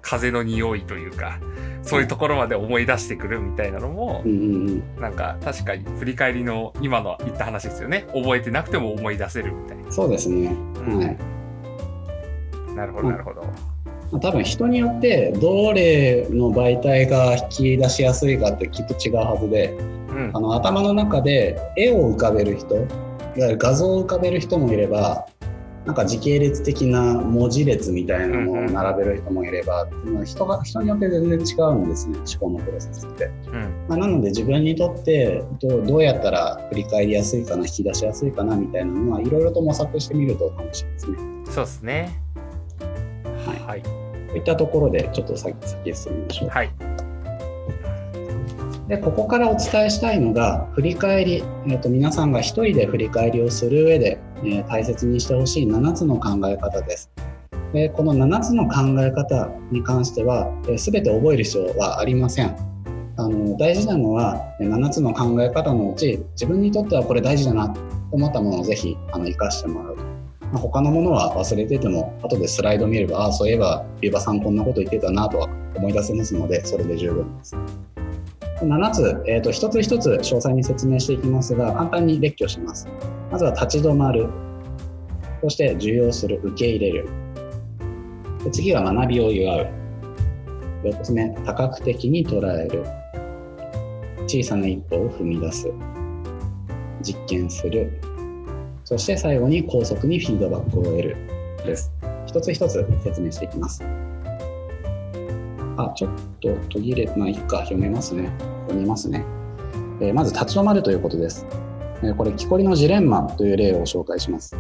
風の匂いというかそういうところまで思い出してくるみたいなのも、うんうんうん、なんか確かに振り返りの今の言った話ですよね。覚えてなくても思い出せるみたいな。そうですね、うん、はい。なるほどなるほど、多分人によってどれの媒体が引き出しやすいかってきっと違うはずで、うん、あの頭の中で絵を浮かべる人いわゆる画像を浮かべる人もいればなんか時系列的な文字列みたいなのを並べる人もいれば、うん、人が人によって全然違うんですね思考のプロセスって。うん、まあ、なので自分にとってどどうやったら振り返りやすいかな引き出しやすいかなみたいなのはいろいろと模索してみると楽しいですね。そうですね。はい。はい、といったところでちょっと先先進みましょう。はいでここからお伝えしたいのが振り返り、えーと、皆さんが1人で振り返りをする上で、えー、大切にしてほしい7つの考え方です。でこの7つの考え方に関しては、えー、全て覚える必要はありません。あの大事なのは7つの考え方のうち自分にとってはこれ大事だなと思ったものをぜひあの生かしてもらうと。まあ、他のものは忘れてても後でスライド見ればああそういえばビバさんこんなこと言ってたなとは思い出せますのでそれで十分です。7つ、えーと、一つ一つ詳細に説明していきますが、簡単に列挙します。まずは立ち止まる。そして受容する、受け入れる。で次は学びを祝う。4つ目、多角的に捉える。小さな一歩を踏み出す。実験する。そして最後に高速にフィードバックを得る。です。一つ一つ説明していきます。あ、ちょっと途切れ、まあいか、読めますね。読みますね。えー、まず、立ち止まるということです。えー、これ、木こりのジレンマという例を紹介します。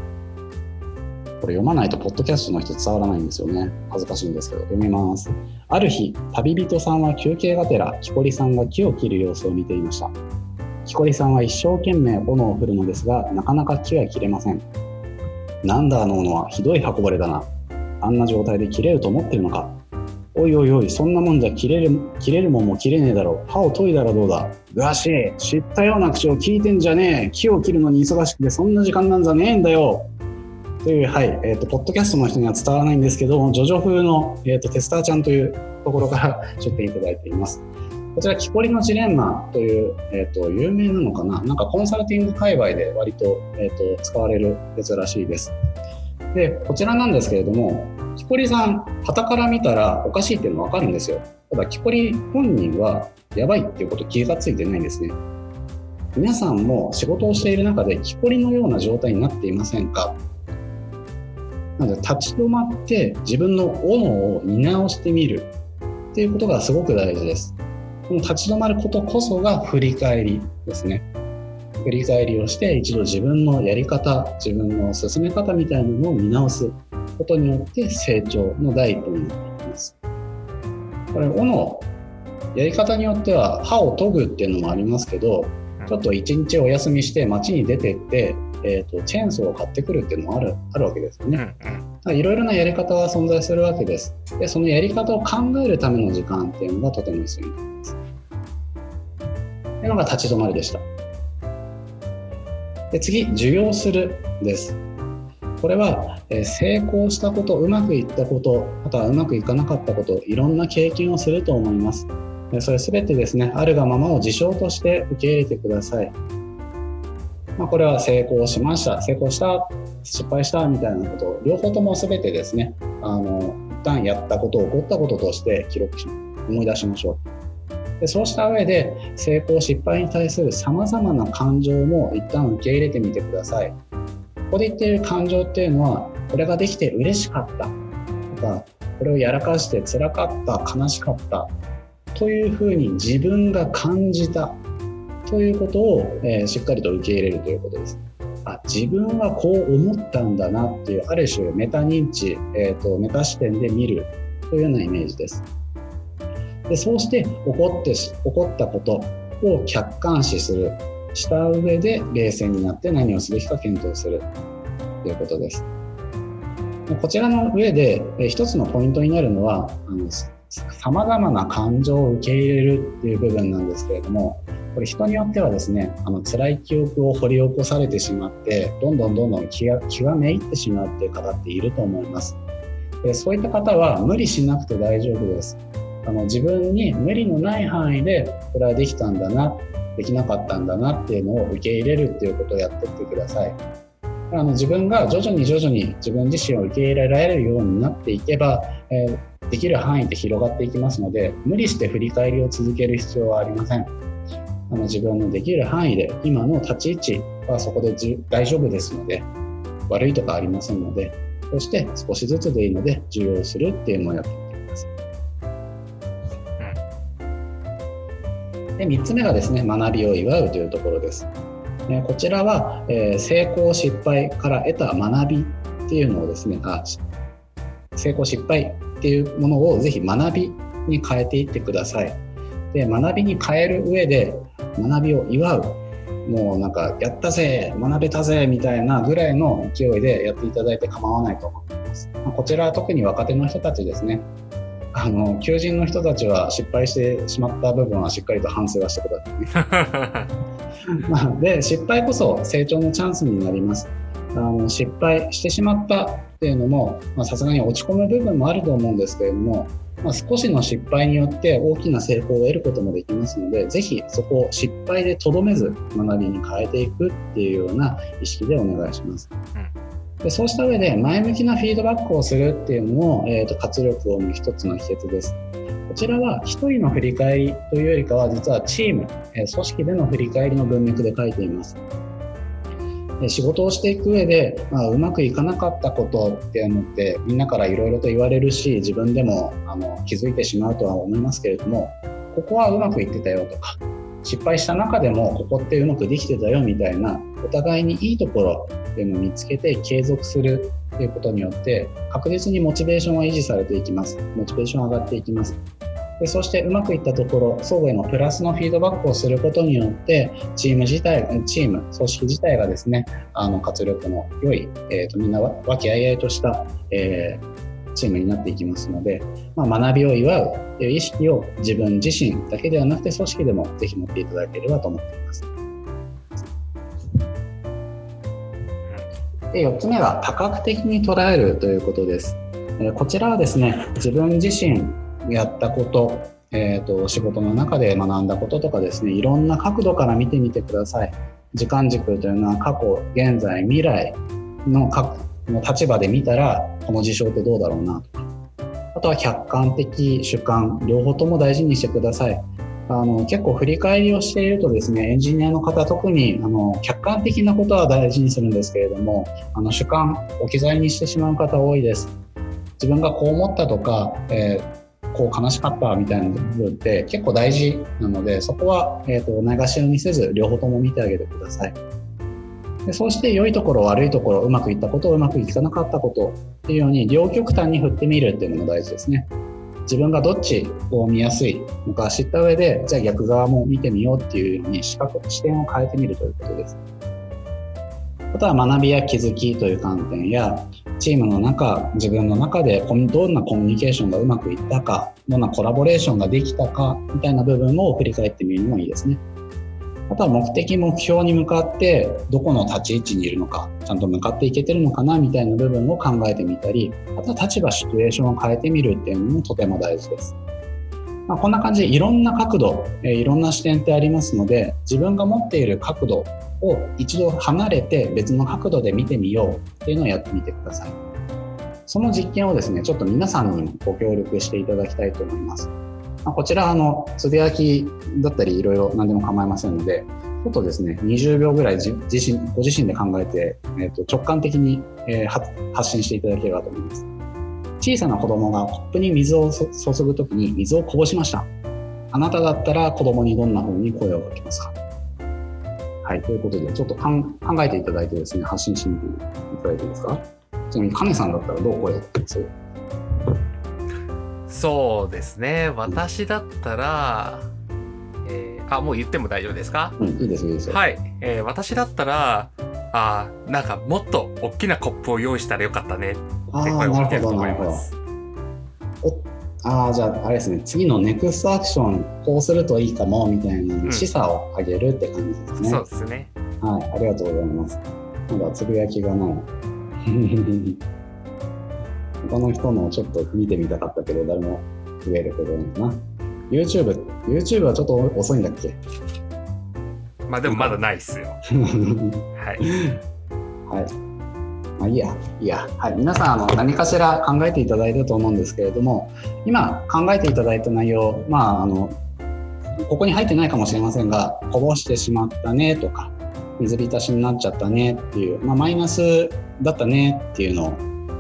これ読まないと、ポッドキャストの人伝わらないんですよね。恥ずかしいんですけど、読みます。ある日、旅人さんは休憩がてら、木こりさんが木を切る様子を見ていました。木こりさんは一生懸命斧を振るのですが、なかなか木は切れません。なんだあの斧はひどい運ばれだな。あんな状態で切れると思ってるのかおいおいおい、そんなもんじゃ切れる、切れるもんも切れねえだろう。歯を研いだらどうだ？ガシー、知ったような口を聞いてんじゃねえ。木を切るのに忙しくてそんな時間なんじゃねえんだよ。という、はい、えっ、ー、と、ポッドキャストの人には伝わらないんですけど、ジョジョ風の、えっ、ー、と、テスターちゃんというところから出展いただいています。こちら、木こりのジレンマという、えっ、ー、と、有名なのかな？なんかコンサルティング界隈で割と、えっ、と、使われるやつらしいです。で、こちらなんですけれども、木こりさん、旗から見たらおかしいっていうの分かるんですよ。ただ、木こり本人はやばいっていうこと気がついてないんですね。皆さんも仕事をしている中で木こりのような状態になっていませんか？なので、立ち止まって自分の斧を見直してみるっていうことがすごく大事です。この立ち止まることこそが振り返りですね。振り返りをして一度自分のやり方自分の進め方みたいなのを見直すことによって成長の第一歩になっていきます。これ斧やり方によっては歯を研ぐっていうのもありますけどちょっと一日お休みして街に出てって、えーと、チェーンソーを買ってくるっていうのもあるあるわけですよね。いろいろなやり方が存在するわけです。でそのやり方を考えるための時間っていうのがとても必要になります。というのが立ち止まりでした。で次、受容するです。これは、え成功したこと、うまくいったこと、あとはうまくいかなかったこと、いろんな経験をすると思います。それすべてですね、あるがままを事象として受け入れてください。まあ、これは成功しました、成功した、失敗したみたいなこと、両方ともすべてですね、あの一旦やったこと、起こったこととして記録し、思い出しましょう。でそうした上で成功失敗に対するさまざまな感情も一旦受け入れてみてくださいここで言っている感情っていうのはこれができて嬉しかったとかこれをやらかして辛かった悲しかったというふうに自分が感じたということを、えー、しっかりと受け入れるということです。あ自分はこう思ったんだなっていうある種メタ認知、えーとメタ視点で見るというようなイメージです。でそうして起こって起こったことを客観視する。した上で冷静になって何をすべきか検討する。ということです。こちらの上で一つのポイントになるのはさまざまな感情を受け入れるっていう部分なんですけれどもこれ人によってはですねあの辛い記憶を掘り起こされてしまってどんどんどんどん気が気がめいってしまうっていう方っていると思います。でそういった方は無理しなくて大丈夫です。あの自分に無理のない範囲でこれはできたんだなできなかったんだなっていうのを受け入れるっていうことをやっていってください。あの自分が徐々に徐々に自分自身を受け入れられるようになっていけば、えー、できる範囲で広がっていきますので無理して振り返りを続ける必要はありません。あの自分のできる範囲で今の立ち位置はそこで大丈夫ですので悪いとかありませんのでそして少しずつでいいので受容するっていうのをやってで3つ目がですね学びを祝うというところです。こちらは、え成功失敗から得た学びっていうのをですねあ成功失敗っていうものをぜひ学びに変えていってください。で学びに変える上で学びを祝う。もうなんかやったぜ学べたぜみたいなぐらいの勢いでやっていただいて構わないと思います。こちらは特に若手の人たちですね。あの求人の人たちは失敗してしまった部分はしっかりと反省はしてくださいね。まあ、で失敗こそ成長のチャンスになります。あの失敗してしまったっていうのもさすがに落ち込む部分もあると思うんですけれども、まあ、少しの失敗によって大きな成功を得ることもできますのでぜひそこを失敗でとどめず学びに変えていくっていうような意識でお願いします。でそうした上で前向きなフィードバックをするっていうのも、えーと活力を生む一つの秘訣です。こちらは1人の振り返りというよりかは実はチームえ、組織での振り返りの文脈で書いています。仕事をしていく上で、まあ、うまくいかなかったことっていうのってみんなからいろいろと言われるし自分でもあの気づいてしまうとは思いますけれどもここはうまくいってたよとか失敗した中でもここってうまくできてたよみたいなお互いにいいところっていうのを見つけて継続するっていうことによって確実にモチベーションは維持されていきます。モチベーション上がっていきます。でそしてうまくいったところ相互へのプラスのフィードバックをすることによってチーム自体チーム組織自体がですねあの活力の良い、えーと、みんな和気あいあいとした、えー、チームになっていきますので、まあ、学びを祝うという意識を自分自身だけではなくて組織でもぜひ持っていただければと思っています。で4つ目は多角的に捉えるということです。こちらはですね自分自身やったこと、えーと、仕事の中で学んだこととかですねいろんな角度から見てみてください時間軸というのは過去現在未来のの立場で見たらこの事象ってどうだろうなとか。あとは客観的主観両方とも大事にしてください。あの結構振り返りをしているとですねエンジニアの方特にあの客観的なことは大事にするんですけれどもあの主観置き去りにしてしまう方多いです。自分がこう思ったとか、えーこう悲しかったみたいな部分って結構大事なのでそこは、えーと、ないがしろにせず両方とも見てあげてください。でそうして良いところ悪いところうまくいったことうまくいかなかったことっていうように両極端に振ってみるっていうのも大事ですね自分がどっちを見やすいのか知った上でじゃあ逆側も見てみようっていうように視覚視点を変えてみるということですあとは学びや気づきという観点やチームの中自分の中でどんなコミュニケーションがうまくいったかどんなコラボレーションができたかみたいな部分を振り返ってみるのもいいですね。あとは目的目標に向かってどこの立ち位置にいるのかちゃんと向かっていけてるのかなみたいな部分を考えてみたりあとは立場シチュエーションを変えてみるっていうのもとても大事です。まあ、こんな感じでいろんな角度、えいろんな視点ってありますので自分が持っている角度を一度離れて別の角度で見てみようっていうのをやってみてください。その実験をですね、ちょっと皆さんにもご協力していただきたいと思います。ま、こちら、あの、つぶやきだったりいろいろ何でも構いませんので、ちょっとですね、20秒ぐらい自身ご自身で考えて、えー、と直感的に、えー、発信していただければと思います。小さな子供がコップに水を注ぐときに水をこぼしました。あなただったら子供にどんな風に声をかけますかはい、ということで、ちょっと考えていただいてですね、発信してみていただいていいですかちなみに、カネさんだったらどう声をかけます？そうですね、私だったら、えー、あもう言っても大丈夫ですか？うん、いいですいいですよ。はい、えー私だったらあーなんかもっと大きなコップを用意したらよかったねってあ声をあ、なるかけると思ほどないるほどま。す。ああ、じゃあ、あれですね、次のネクストアクション、こうするといいかも、みたいなうん示唆を上げるって感じですね。そうですね。はい、ありがとうございます。まだつぶやきがない。他の人のをちょっと見てみたかったけど、誰も増えるけどな。YouTube、YouTube はちょっと遅いんだっけ？まあでもまだないっすよ。はい。はい。まあいいや、いいや。はい。皆さん、あの、何かしら考えていただいたと思うんですけれども、今考えていただいた内容、まあ、あの、ここに入ってないかもしれませんが、こぼしてしまったねとか、水浸しになっちゃったねっていう、まあ、マイナスだったねっていうのを、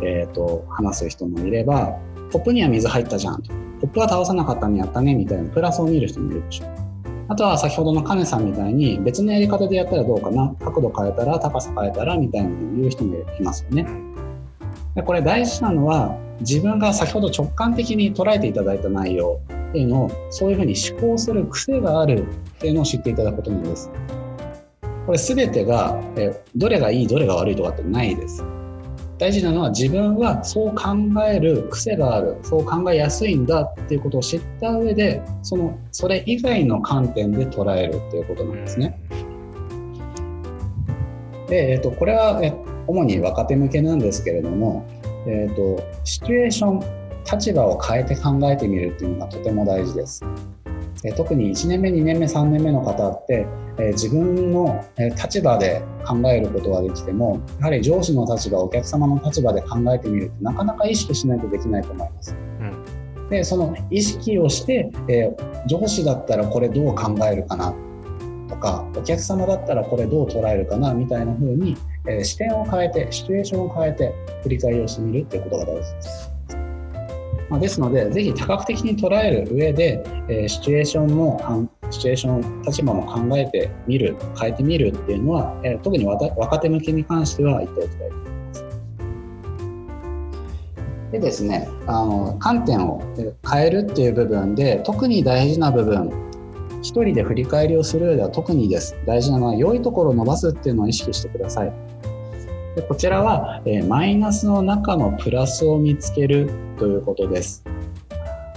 えっ、と、話す人もいれば、コップには水入ったじゃんと。コップは倒さなかったね、やったね、みたいなプラスを見る人もいるでしょう。あとは先ほどのカネさんみたいに別のやり方でやったらどうかな角度変えたら高さ変えたらみたいなのを言う人もいますよね。でこれ大事なのは自分が先ほど直感的に捉えていただいた内容っていうのをそういうふうに思考する癖があるっていうのを知っていただくことなんです。これ全てがえどれがいいどれが悪いとかってないです。大事なのは自分はそう考える癖があるそう考えやすいんだっていうことを知った上でそのそれ以外の観点で捉えるっていうことなんですね。で、えー、とこれは主に若手向けなんですけれども、えー、とシチュエーション立場を変えて考えてみるっていうのがとても大事です。えー特に1年目2年目3年目の方って、えー自分のえー立場で考えることはできてもやはり上司の立場お客様の立場で考えてみるってなかなか意識しないとできないと思います。でその意識をして、えー上司だったらこれどう考えるかなとかお客様だったらこれどう捉えるかなみたいな風に、えー視点を変えてシチュエーションを変えて振り返りをしてみるっていうことが大事です。まあ、ですのでぜひ多角的に捉える上で、えーシチュエーションもシチュエーション立場も考えてみる変えてみるっていうのは、えー特に若手向けに関しては言っておきたいと思います。でですね、あの観点を変えるっていう部分で特に大事な部分一人で振り返りをする上では特にです大事なのは良いところを伸ばすっていうのを意識してください。でこちらは、えーマイナスの中のプラスを見つけるということです。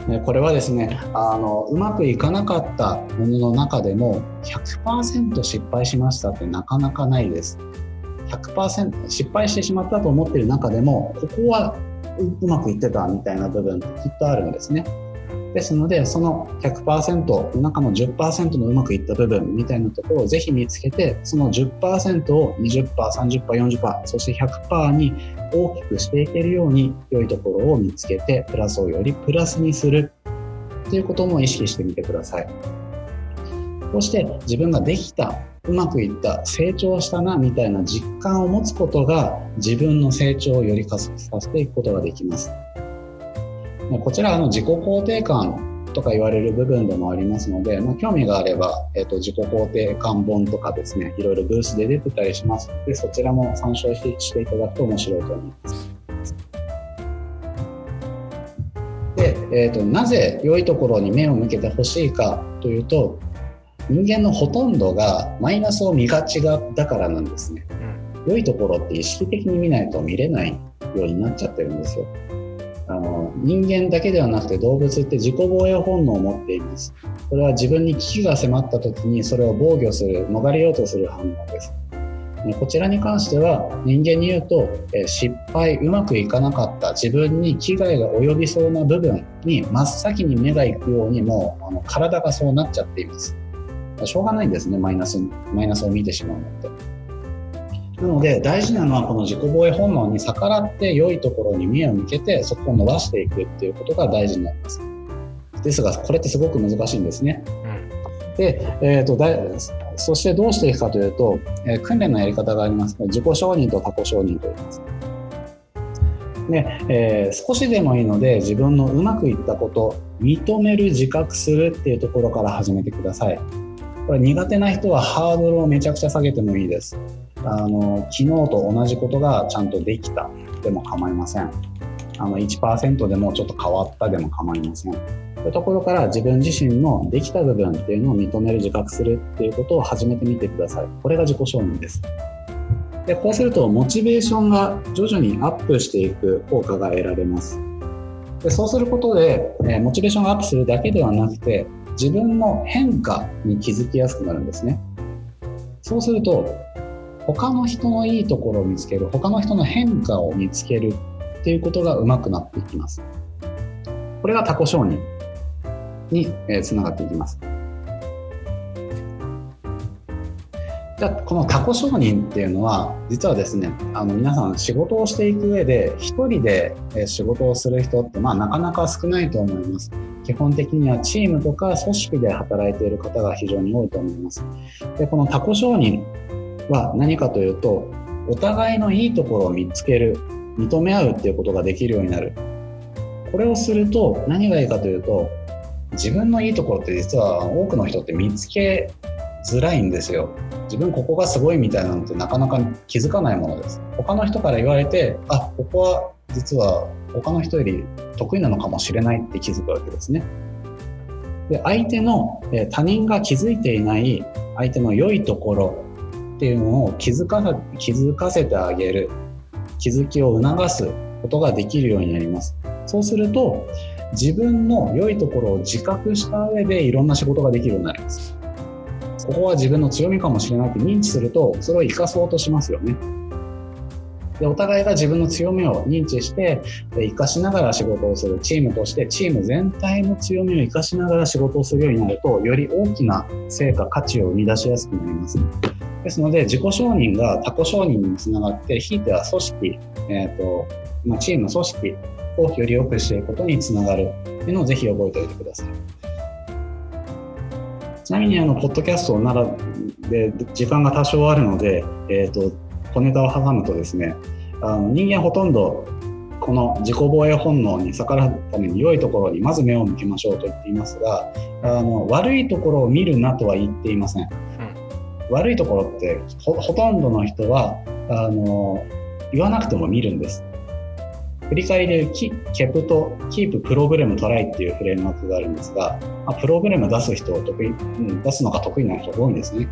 でこれはですねあのうまくいかなかったものの中でも100%失敗しましたってなかなかないです。100%失敗してしまったと思っている中でもここはううまくいってたみたいな部分ってきっとあるんですね。ですのでその100%の中の10%のうまくいった部分みたいなところをぜひ見つけてその10%を 20%30%40% そして100%に大きくしていけるように良いところを見つけてプラスをよりプラスにするということも意識してみてください。こうして自分ができたうまくいった成長したなみたいな実感を持つことが自分の成長をより加速させていくことができます。こちらあの自己肯定感とか言われる部分でもありますので、まあ、興味があれば、えー、と自己肯定感本とかですねいろいろブースで出てたりしますのでそちらも参照ししていただくと面白いと思います。で、えーとなぜ良いところに目を向けてほしいかというと人間のほとんどがマイナスを見がちがだからなんですね。良いところって意識的に見ないと見れないようになっちゃってるんですよ。あの人間だけではなくて動物って自己防衛本能を持っています。これは自分に危機が迫った時にそれを防御する、逃れようとする反応です。こちらに関しては人間に言うと失敗うまくいかなかった自分に危害が及びそうな部分に真っ先に目が行くようにもうあの体がそうなっちゃっていますしょうがないんですねマイナスマイナスを見てしまうのってなので大事なのはこの自己防衛本能に逆らって良いところに目を向けてそこを伸ばしていくっていうことが大事になりますですがこれってすごく難しいんですねで、えー、とだいそしてどうしていくかというと、えー訓練のやり方があります。自己承認と他己承認と言います。で、えー少しでもいいので自分のうまくいったこと認める自覚するっていうところから始めてください。これ苦手な人はハードルをめちゃくちゃ下げてもいいです。あの昨日と同じことがちゃんとできた。でも構いません。あの1%でもちょっと変わったでも構いません。そういうところから自分自身のできた部分っていうのを認める自覚するっていうことを始めてみてください。これが自己承認です。でこうするとモチベーションが徐々にアップしていく効果が得られます。でそうすることで、え、モチベーションがアップするだけではなくて自分の変化に気づきやすくなるんですね。そうすると他の人のいいところを見つける他の人の変化を見つけるっていうことがうまくなっていきます。これが他己承認につながっていきます。じゃあこの他己承認っていうのは実はですねあの皆さん仕事をしていく上で一人で仕事をする人ってまあなかなか少ないと思います。基本的にはチームとか組織で働いている方が非常に多いと思います。でこの他己承認は何かというとお互いのいいところを見つける認め合うっていうことができるようになる。これをすると何がいいかというと自分のいいところって実は多くの人って見つけづらいんですよ。自分ここがすごいみたいなのってなかなか気づかないものです。他の人から言われてあここは実は他の人より得意なのかもしれないって気づくわけですね。で相手の他人が気づいていない相手の良いところっていうのを気づか気づかせてあげる。気づきを促すことができるようになります。そうすると自分の良いところを自覚した上でいろんな仕事ができるようになります。ここは自分の強みかもしれないって認知するとそれを生かそうとしますよね。でお互いが自分の強みを認知して生かしながら仕事をするチームとしてチーム全体の強みを生かしながら仕事をするようになるとより大きな成果価値を生み出しやすくなりますですので自己承認が他己承認につながってひいては組織、えーとまあ、チーム組織をより良くしていくことにつながるっていうのをぜひ覚えておいてください。ちなみにあのポッドキャストならで時間が多少あるので、えーと、小ネタを挟むとですねあの人間ほとんどこの自己防衛本能に逆らうために良いところにまず目を向けましょうと言っていますがあの悪いところを見るなとは言っていません。うん、悪いところってほとんどの人はあの言わなくても見るんです。振り返りでキケプとキーププログラムトライっていうフレームワークがあるんですが、まあ、プログラム出す人を得意、うん、出すのが得意な人多いんですね。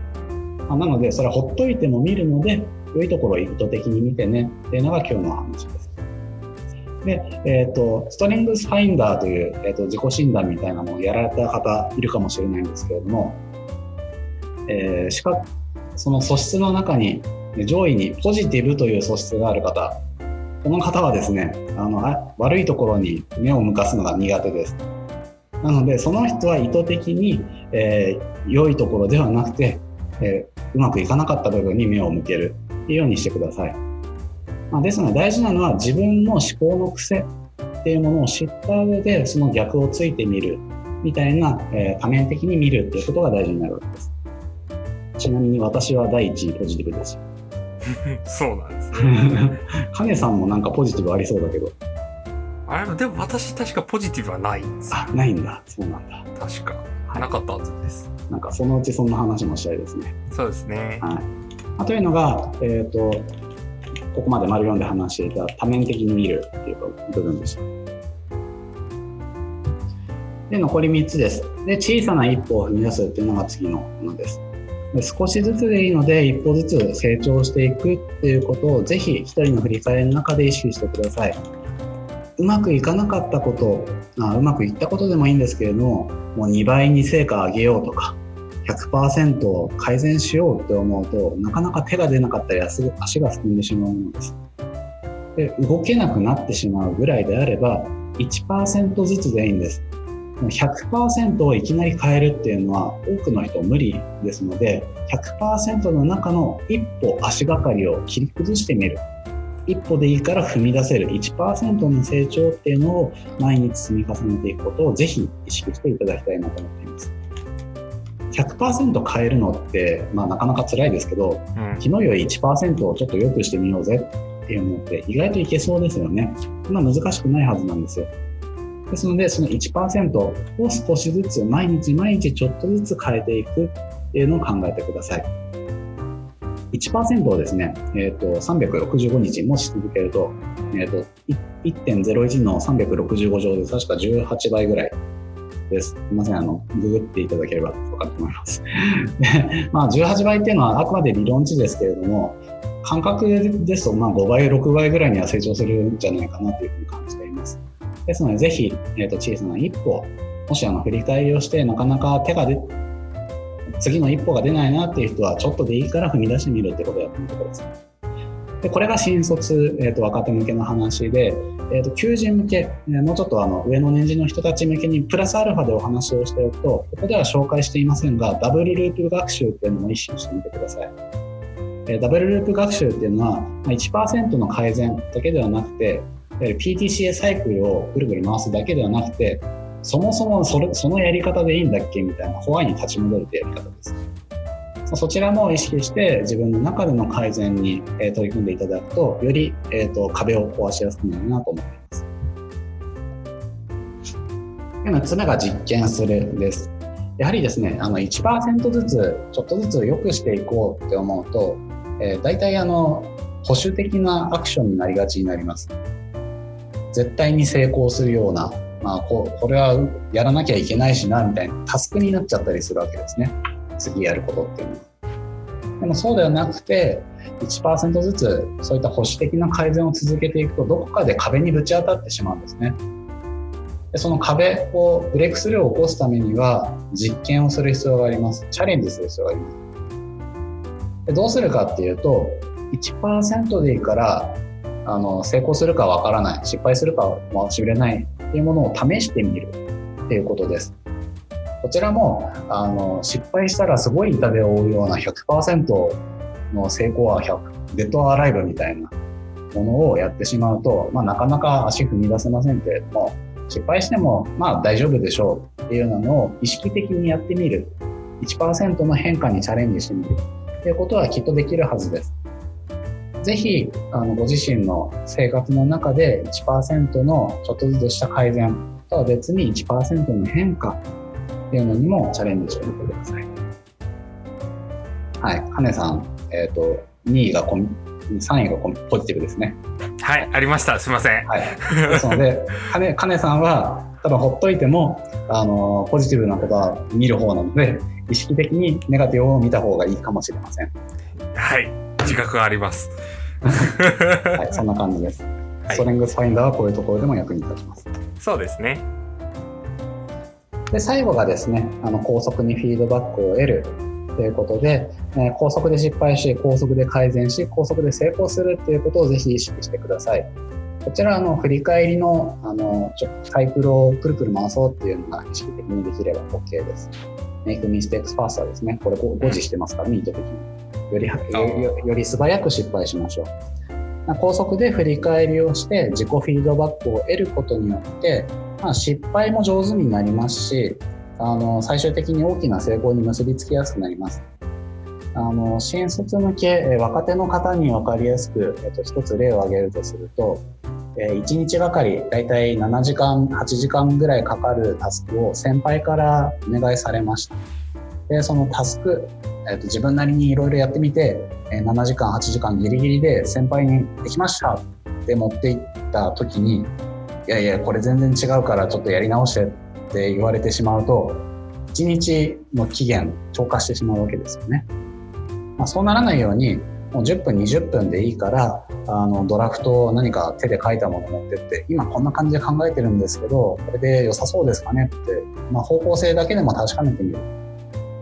まあ、なので、それはほっといても見るので、良いところを意図的に見てね。っていうのが今日の話です。で、えっ、ー、と、ストリングスファインダーという、えーと、自己診断みたいなものをやられた方いるかもしれないんですけれども、えー、しかその素質の中に上位にポジティブという素質がある方この方はですねあのあ悪いところに目を向かすのが苦手です。なのでその人は意図的に、えー、良いところではなくて、えー、うまくいかなかった部分に目を向ける。いうようにしてください、まあ、ですので大事なのは自分の思考の癖っていうものを知った上でその逆をついてみるみたいな、えー、多面的に見るっていうことが大事になるわけですちなみに私は第一ポジティブです そうなんですね。カネさんもなんかポジティブありそうだけど。あれでも私確かポジティブはないんですあ、ないんだ。そうなんだ。確か。はい、なかったはずです。なんかそのうちそんな話もしたいですね。そうですね。はい。あというのが、え、ー、と、ここまで丸読んで話していた多面的に見るっていう部分でした。で、残り3つです。で、小さな一歩を踏み出すっていうのが次のものです。少しずつでいいので一歩ずつ成長していくっていうことをぜひ一人の振り返りの中で意識してくださいうまくいかなかったことあうまくいったことでもいいんですけれどももう2倍に成果を上げようとか100%改善しようって思うとなかなか手が出なかったり足が進んでしまうものです。で動けなくなってしまうぐらいであれば1%ずつでいいんです。100%をいきなり変えるっていうのは多くの人無理ですので100%の中の一歩足がかりを切り崩してみる。一歩でいいから踏み出せる。1%の成長っていうのを毎日積み重ねていくことをぜひ意識していただきたいなと思います。100%変えるのって、まあ、なかなか辛いですけど、うん、昨日より1%をちょっと良くしてみようぜっていうのって意外といけそうですよね。そんな難しくないはずなんですよ。ですので、その1%を少しずつ、毎日毎日ちょっとずつ変えていくっていうのを考えてください。1%をですね、えーと、365日もし続けると、えーと、1.01の365乗で確か18倍ぐらいです。すみません、あの、ググっていただければ分かると思います。で、まあ、18倍っていうのはあくまで理論値ですけれども、感覚ですと、まあ、5倍、6倍ぐらいには成長するんじゃないかなというふうに感じています。ですので、ぜひ、えーと、小さな一歩、もしあの振り返りをして、なかなか手が出、次の一歩が出ないなっていう人は、ちょっとでいいから踏み出してみるってことをやってみてください。でこれが新卒、えーと、若手向けの話で、えーと、求人向け、え、もうちょっとあの上の年次の人たち向けにプラスアルファでお話をしておくとここでは紹介していませんがダブルループ学習っていうのも一緒にしてみてください。えー、ダブルループ学習っていうのは1%の改善だけではなくて PTCA サイクルをぐるぐる回すだけではなくてそもそもそれそのやり方でいいんだっけみたいなホワイに立ち戻るってやり方です。そちらも意識して自分の中での改善に、取り組んでいただくとより、えーと、壁を壊しやすくなるなと思います。6つ目が実験するです。やはりですね、あの1%ずつちょっとずつ良くしていこうって思うと、えー、大体あの保守的なアクションになりがちになります。絶対に成功するような、まあ、ここれはやらなきゃいけないしなみたいなタスクになっちゃったりするわけですね。次やることっていうのは。でもそうではなくて、1%ずつそういった保守的な改善を続けていくと、どこかで壁にぶち当たってしまうんですね。でその壁をブレイクスルーを起こすためには、実験をする必要があります。チャレンジする必要があります。でどうするかっていうと、1%でいいからあの成功するかわからない、失敗するかもしれないっていうものを試してみるっていうことです。こちらもあの失敗したらすごい痛手を負うような100%の成功は100デッドアライブみたいなものをやってしまうと、まあ、なかなか足踏み出せませんけれども失敗してもまあ大丈夫でしょうっていうのを意識的にやってみる1%の変化にチャレンジしてみるっていうことはきっとできるはずです。ぜひあのご自身の生活の中で1%のちょっとずつした改善とは別に1%の変化っていうのにもチャレンジしてみてください。はい、金さん、えっ、ー、と、2位がコミ、3位がポジティブですね。はい、ありました。すみません。はい。ですので、金、金さんは、多分ほっといても、あの、ポジティブなことは見る方なので、意識的にネガティブを見た方がいいかもしれません。はい、自覚があります。はい、そんな感じです。はい、ストレングスファインダーはこういうところでも役に立ちます。そうですね。で最後がですねあの高速にフィードバックを得るということで、えー、高速で失敗し高速で改善し高速で成功するということをぜひ意識してください。こちらあの振り返りのあのちょサイクルをくるくる回そうっていうのが意識的にできれば OK です。メイクミステークスファースターですねこれ誤字してますか？らね意図的に。よりよより素早く失敗しましょう。高速で振り返りをして自己フィードバックを得ることによってまあ、失敗も上手になりますしあの最終的に大きな成功に結びつきやすくなります。あの新卒向け若手の方に分かりやすく、えっと、一つ例を挙げるとすると、1日がかりだいたい7時間8時間ぐらいかかるタスクを先輩からお願いされましたでそのタスク、えっと、自分なりにいろいろやってみて7時間8時間ギリギリで先輩に「できました!」って持っていった時にいやいやこれ全然違うからちょっとやり直してって言われてしまうと1日の期限超過してしまうわけですよね。まあ、そうならないようにもう10分20分でいいからあのドラフトを何か手で書いたものを持ってって今こんな感じで考えてるんですけどこれで良さそうですかねって、まあ、方向性だけでも確かめてみる。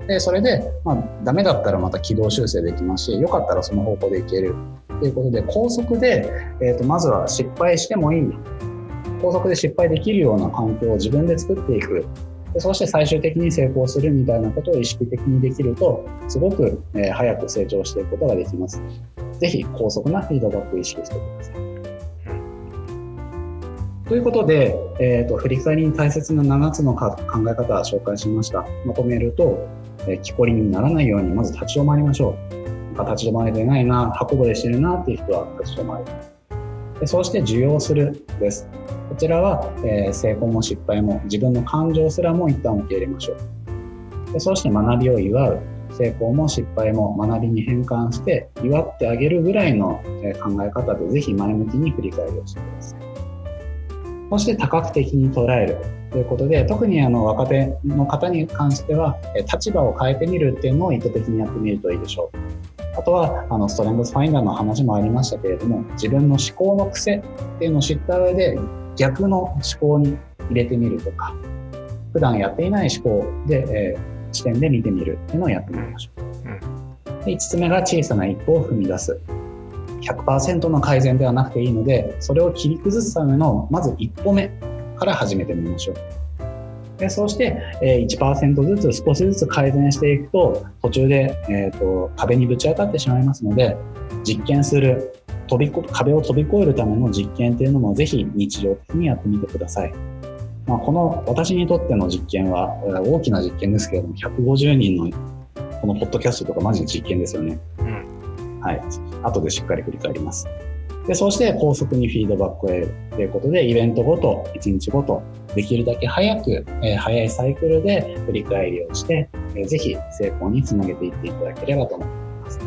でそれで、まあ、ダメだったらまた軌道修正できますしよかったらその方向でいけるということで高速で、えーとまずは失敗してもいい高速で失敗できるような環境を自分で作っていくでそして最終的に成功するみたいなことを意識的にできるとすごく、え、早く成長していくことができます。ぜひ高速なフィードバックを意識してください。ということで、えーと、振り返りに大切な7つの考え方を紹介しました。まとめると、えー、木こりにならないようにまず立ち止まりましょう。立ち止まれてないな、箱ぼれしてるなっていう人は立ち止まる。でそうして受容するです。こちらは、えー、成功も失敗も自分の感情すらも一旦受け入れましょう。でそうして学びを祝う。成功も失敗も学びに変換して祝ってあげるぐらいの考え方でぜひ前向きに振り返りをしてください。そして多角的に捉える。ということで、特にあの若手の方に関しては、立場を変えてみるっていうのを意図的にやってみるといいでしょう。あとは、あのストレングスファインダーの話もありましたけれども、自分の思考の癖っていうのを知った上で、逆の思考に入れてみるとか、普段やっていない思考で、えー、視点で見てみるっていうのをやってみましょう。うん、で5つ目が小さな一歩を踏み出す。100%の改善ではなくていいので、それを切り崩すための、まず一歩目から始めてみましょう。でそうして、えー、1%ずつ少しずつ改善していくと、途中で、えーと、壁にぶち当たってしまいますので、実験する飛び壁を飛び越えるための実験っていうのもぜひ日常的にやってみてください。まあ、この私にとっての実験は大きな実験ですけれども、150人のこのポッドキャストとかマジで実験ですよね。うん、はい。後でしっかり振り返ります。で、そして高速にフィードバックを得るということで、イベントごと、1日ごと、できるだけ早く、えー、早いサイクルで振り返りをして、えー、ぜひ成功につなげていっていただければと思います。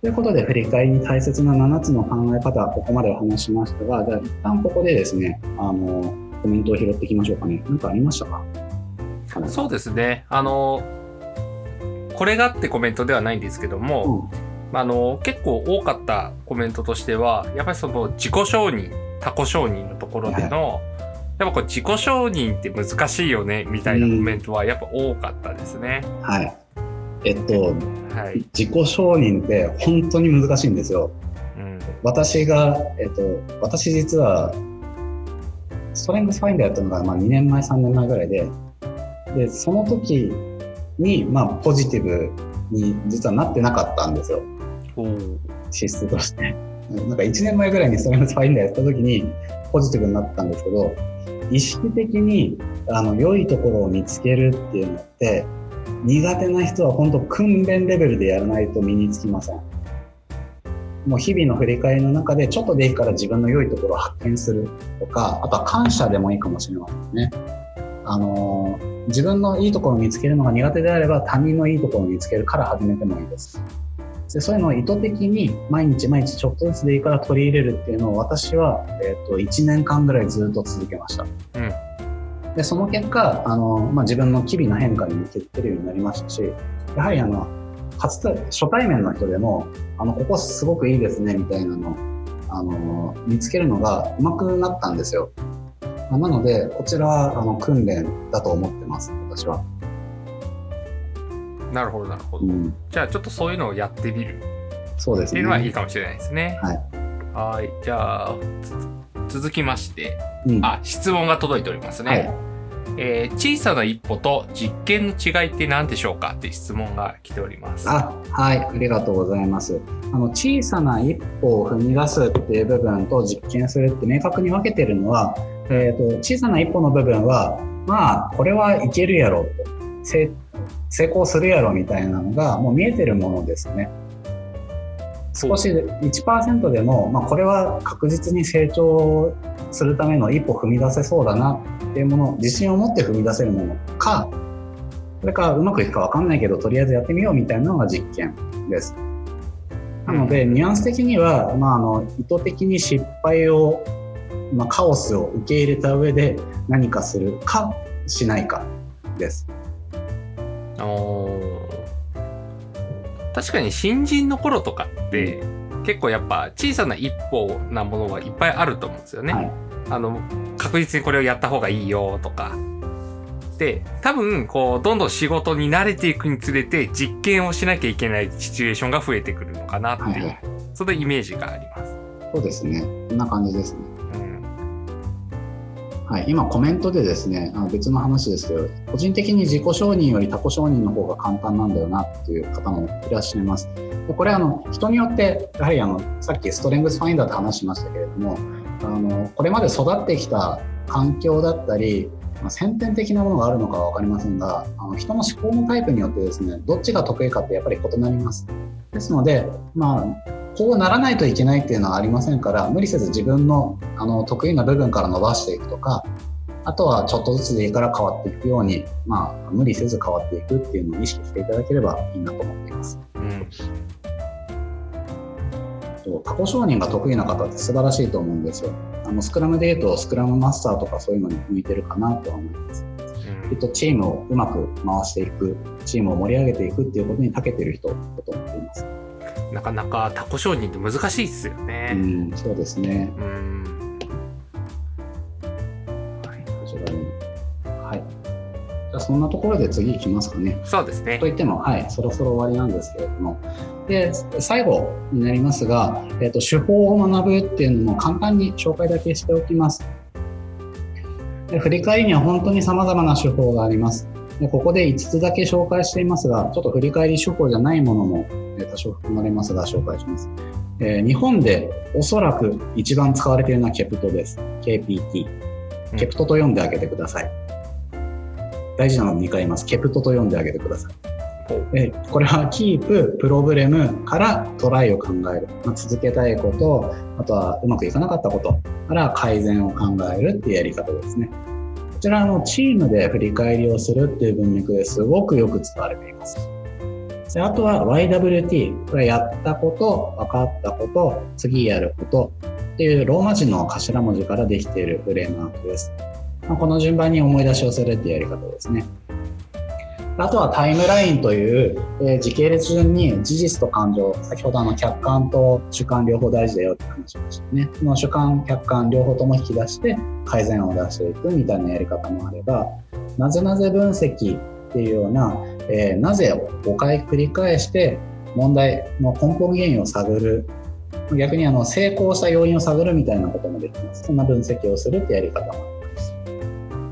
ということで、振り返りに大切な7つの考え方、ここまでお話しましたが、じゃあ一旦ここでですね、あの、コメントを拾っていきましょうかね。何かありましたか？そうですね。あの、これがってコメントではないんですけども、うんあの、結構多かったコメントとしては、やっぱりその自己承認、他己承認のところでの、やっぱこう自己承認って難しいよね、みたいなコメントはやっぱ多かったですね。はい。えっと、はい、自己承認って本当に難しいんですよ。うん、私が、えっと、私実は、ストレングスファインダーやったのが、まあ、2年前、3年前ぐらいで、で、その時に、まあ、ポジティブに実はなってなかったんですよ。資質として。なんか1年前ぐらいにストレングスファインダーやった時にポジティブになったんですけど、意識的にあの良いところを見つけるっていうのって苦手な人は本当訓練レベルでやらないと身につきません。もう日々の振り返りの中でちょっとでいいから自分の良いところを発見するとか、あとは感謝でもいいかもしれませんね。あの自分のいいところを見つけるのが苦手であれば他人のいいところを見つけるから始めてもいいです。でそういうのを意図的に毎日毎日ちょっとずつでいいから取り入れるっていうのを私は、えーと、1年間ぐらいずっと続けました。うん、でその結果あの、まあ、自分の機微な変化に向けてるようになりましたしやはりあの初初対面の人でもあのここすごくいいですねみたいなのあの見つけるのがうまくなったんですよ。なのでこちらはあの訓練だと思ってます私は。なるほど、なるほど。うん、じゃあ、ちょっとそういうのをやってみる。そうですね。っていうのはいいかもしれないですね。はい。はい。じゃあ、続きまして、うん、あ、質問が届いておりますね。はい、えー、小さな一歩と実験の違いって何でしょうかって質問が来ております。あ、はい、ありがとうございます。あの小さな一歩を踏み出すっていう部分と実験するって明確に分けてるのは、えっ、ー、と小さな一歩の部分は、まあこれはいけるやろうと。成功するやろみたいなのがもう見えてるものですね。少し1%でも、まあ、これは確実に成長するための一歩踏み出せそうだなっていうもの自信を持って踏み出せるものかそれかうまくいくか分かんないけどとりあえずやってみようみたいなのが実験です。なので、ニュアンス的には、まあ、あの意図的に失敗を、まあ、カオスを受け入れた上で何かするかしないかです。確かに新人の頃とかって結構やっぱ小さな一歩なものはいっぱいあると思うんですよね。はい、あの確実にこれをやった方がいいよとか。で多分こうどんどん仕事に慣れていくにつれて実験をしなきゃいけないシチュエーションが増えてくるのかなっていう、はい、そのイメージがあります。そうですね。こんな感じですね。はい、今コメントでですねあの別の話ですけど個人的に自己承認より他己承認の方が簡単なんだよなっていう方もいらっしゃいます。でこれあの人によってやはりあのさっきストレングスファインダーと話しましたけれどもあのこれまで育ってきた環境だったりまあ、先天的なものがあるのかは分かりませんがあの人の思考のタイプによってですねどっちが得意かってやっぱり異なりますですので、まあ、こうならないといけないっていうのはありませんから無理せず自分のあの得意な部分から伸ばしていくとかあとはちょっとずつでいいから変わっていくように、まあ、無理せず変わっていくっていうのを意識していただければいいなと思っています。うんと過去承認が得意な方って素晴らしいと思うんですよ。あのスクラムでいうとスクラムマスターとかそういうのに向いてるかなとは思います。きっとチームをうまく回していく、チームを盛り上げていくっていうことに長けてる人だと思っています。なかなか他己承認って難しいですよね。うん、そうですね。うんじゃそんなところで次いきますかね。そうですね。といっても、はい、そろそろ終わりなんですけれども。で、最後になりますが、えっ、ー、と、手法を学ぶっていうのも簡単に紹介だけしておきます。で振り返りには本当に様々な手法があります。でここで5つだけ紹介していますが、ちょっと振り返り手法じゃないものも、え多少含まれますが、紹介します。えー、日本でおそらく一番使われているのはケプトです。KPT。ケプトと読んであげてください。大事なのを2回言います。ケプトと読んであげてください。えこれはキープ、プロブレムからトライを考える。まあ、続けたいこと、あとはうまくいかなかったことから改善を考えるっていうやり方ですね。こちらのチームで振り返りをするっていう文脈ですごくよく使われています。であとは YWT、これやったこと、分かったこと、次やることっていうローマ字の頭文字からできているフレームワークです。まあ、この順番に思い出しをするっていうやり方ですね。あとはタイムラインという、えー、時系列順に事実と感情、先ほどあの客観と主観両方大事だよって話しましたね。その主観、客観両方とも引き出して改善を出していくみたいなやり方もあれば、なぜなぜ分析っていうような、えー、なぜを5回繰り返して問題の根本原因を探る逆にあの成功した要因を探るみたいなこともできます。そんな分析をするってやり方も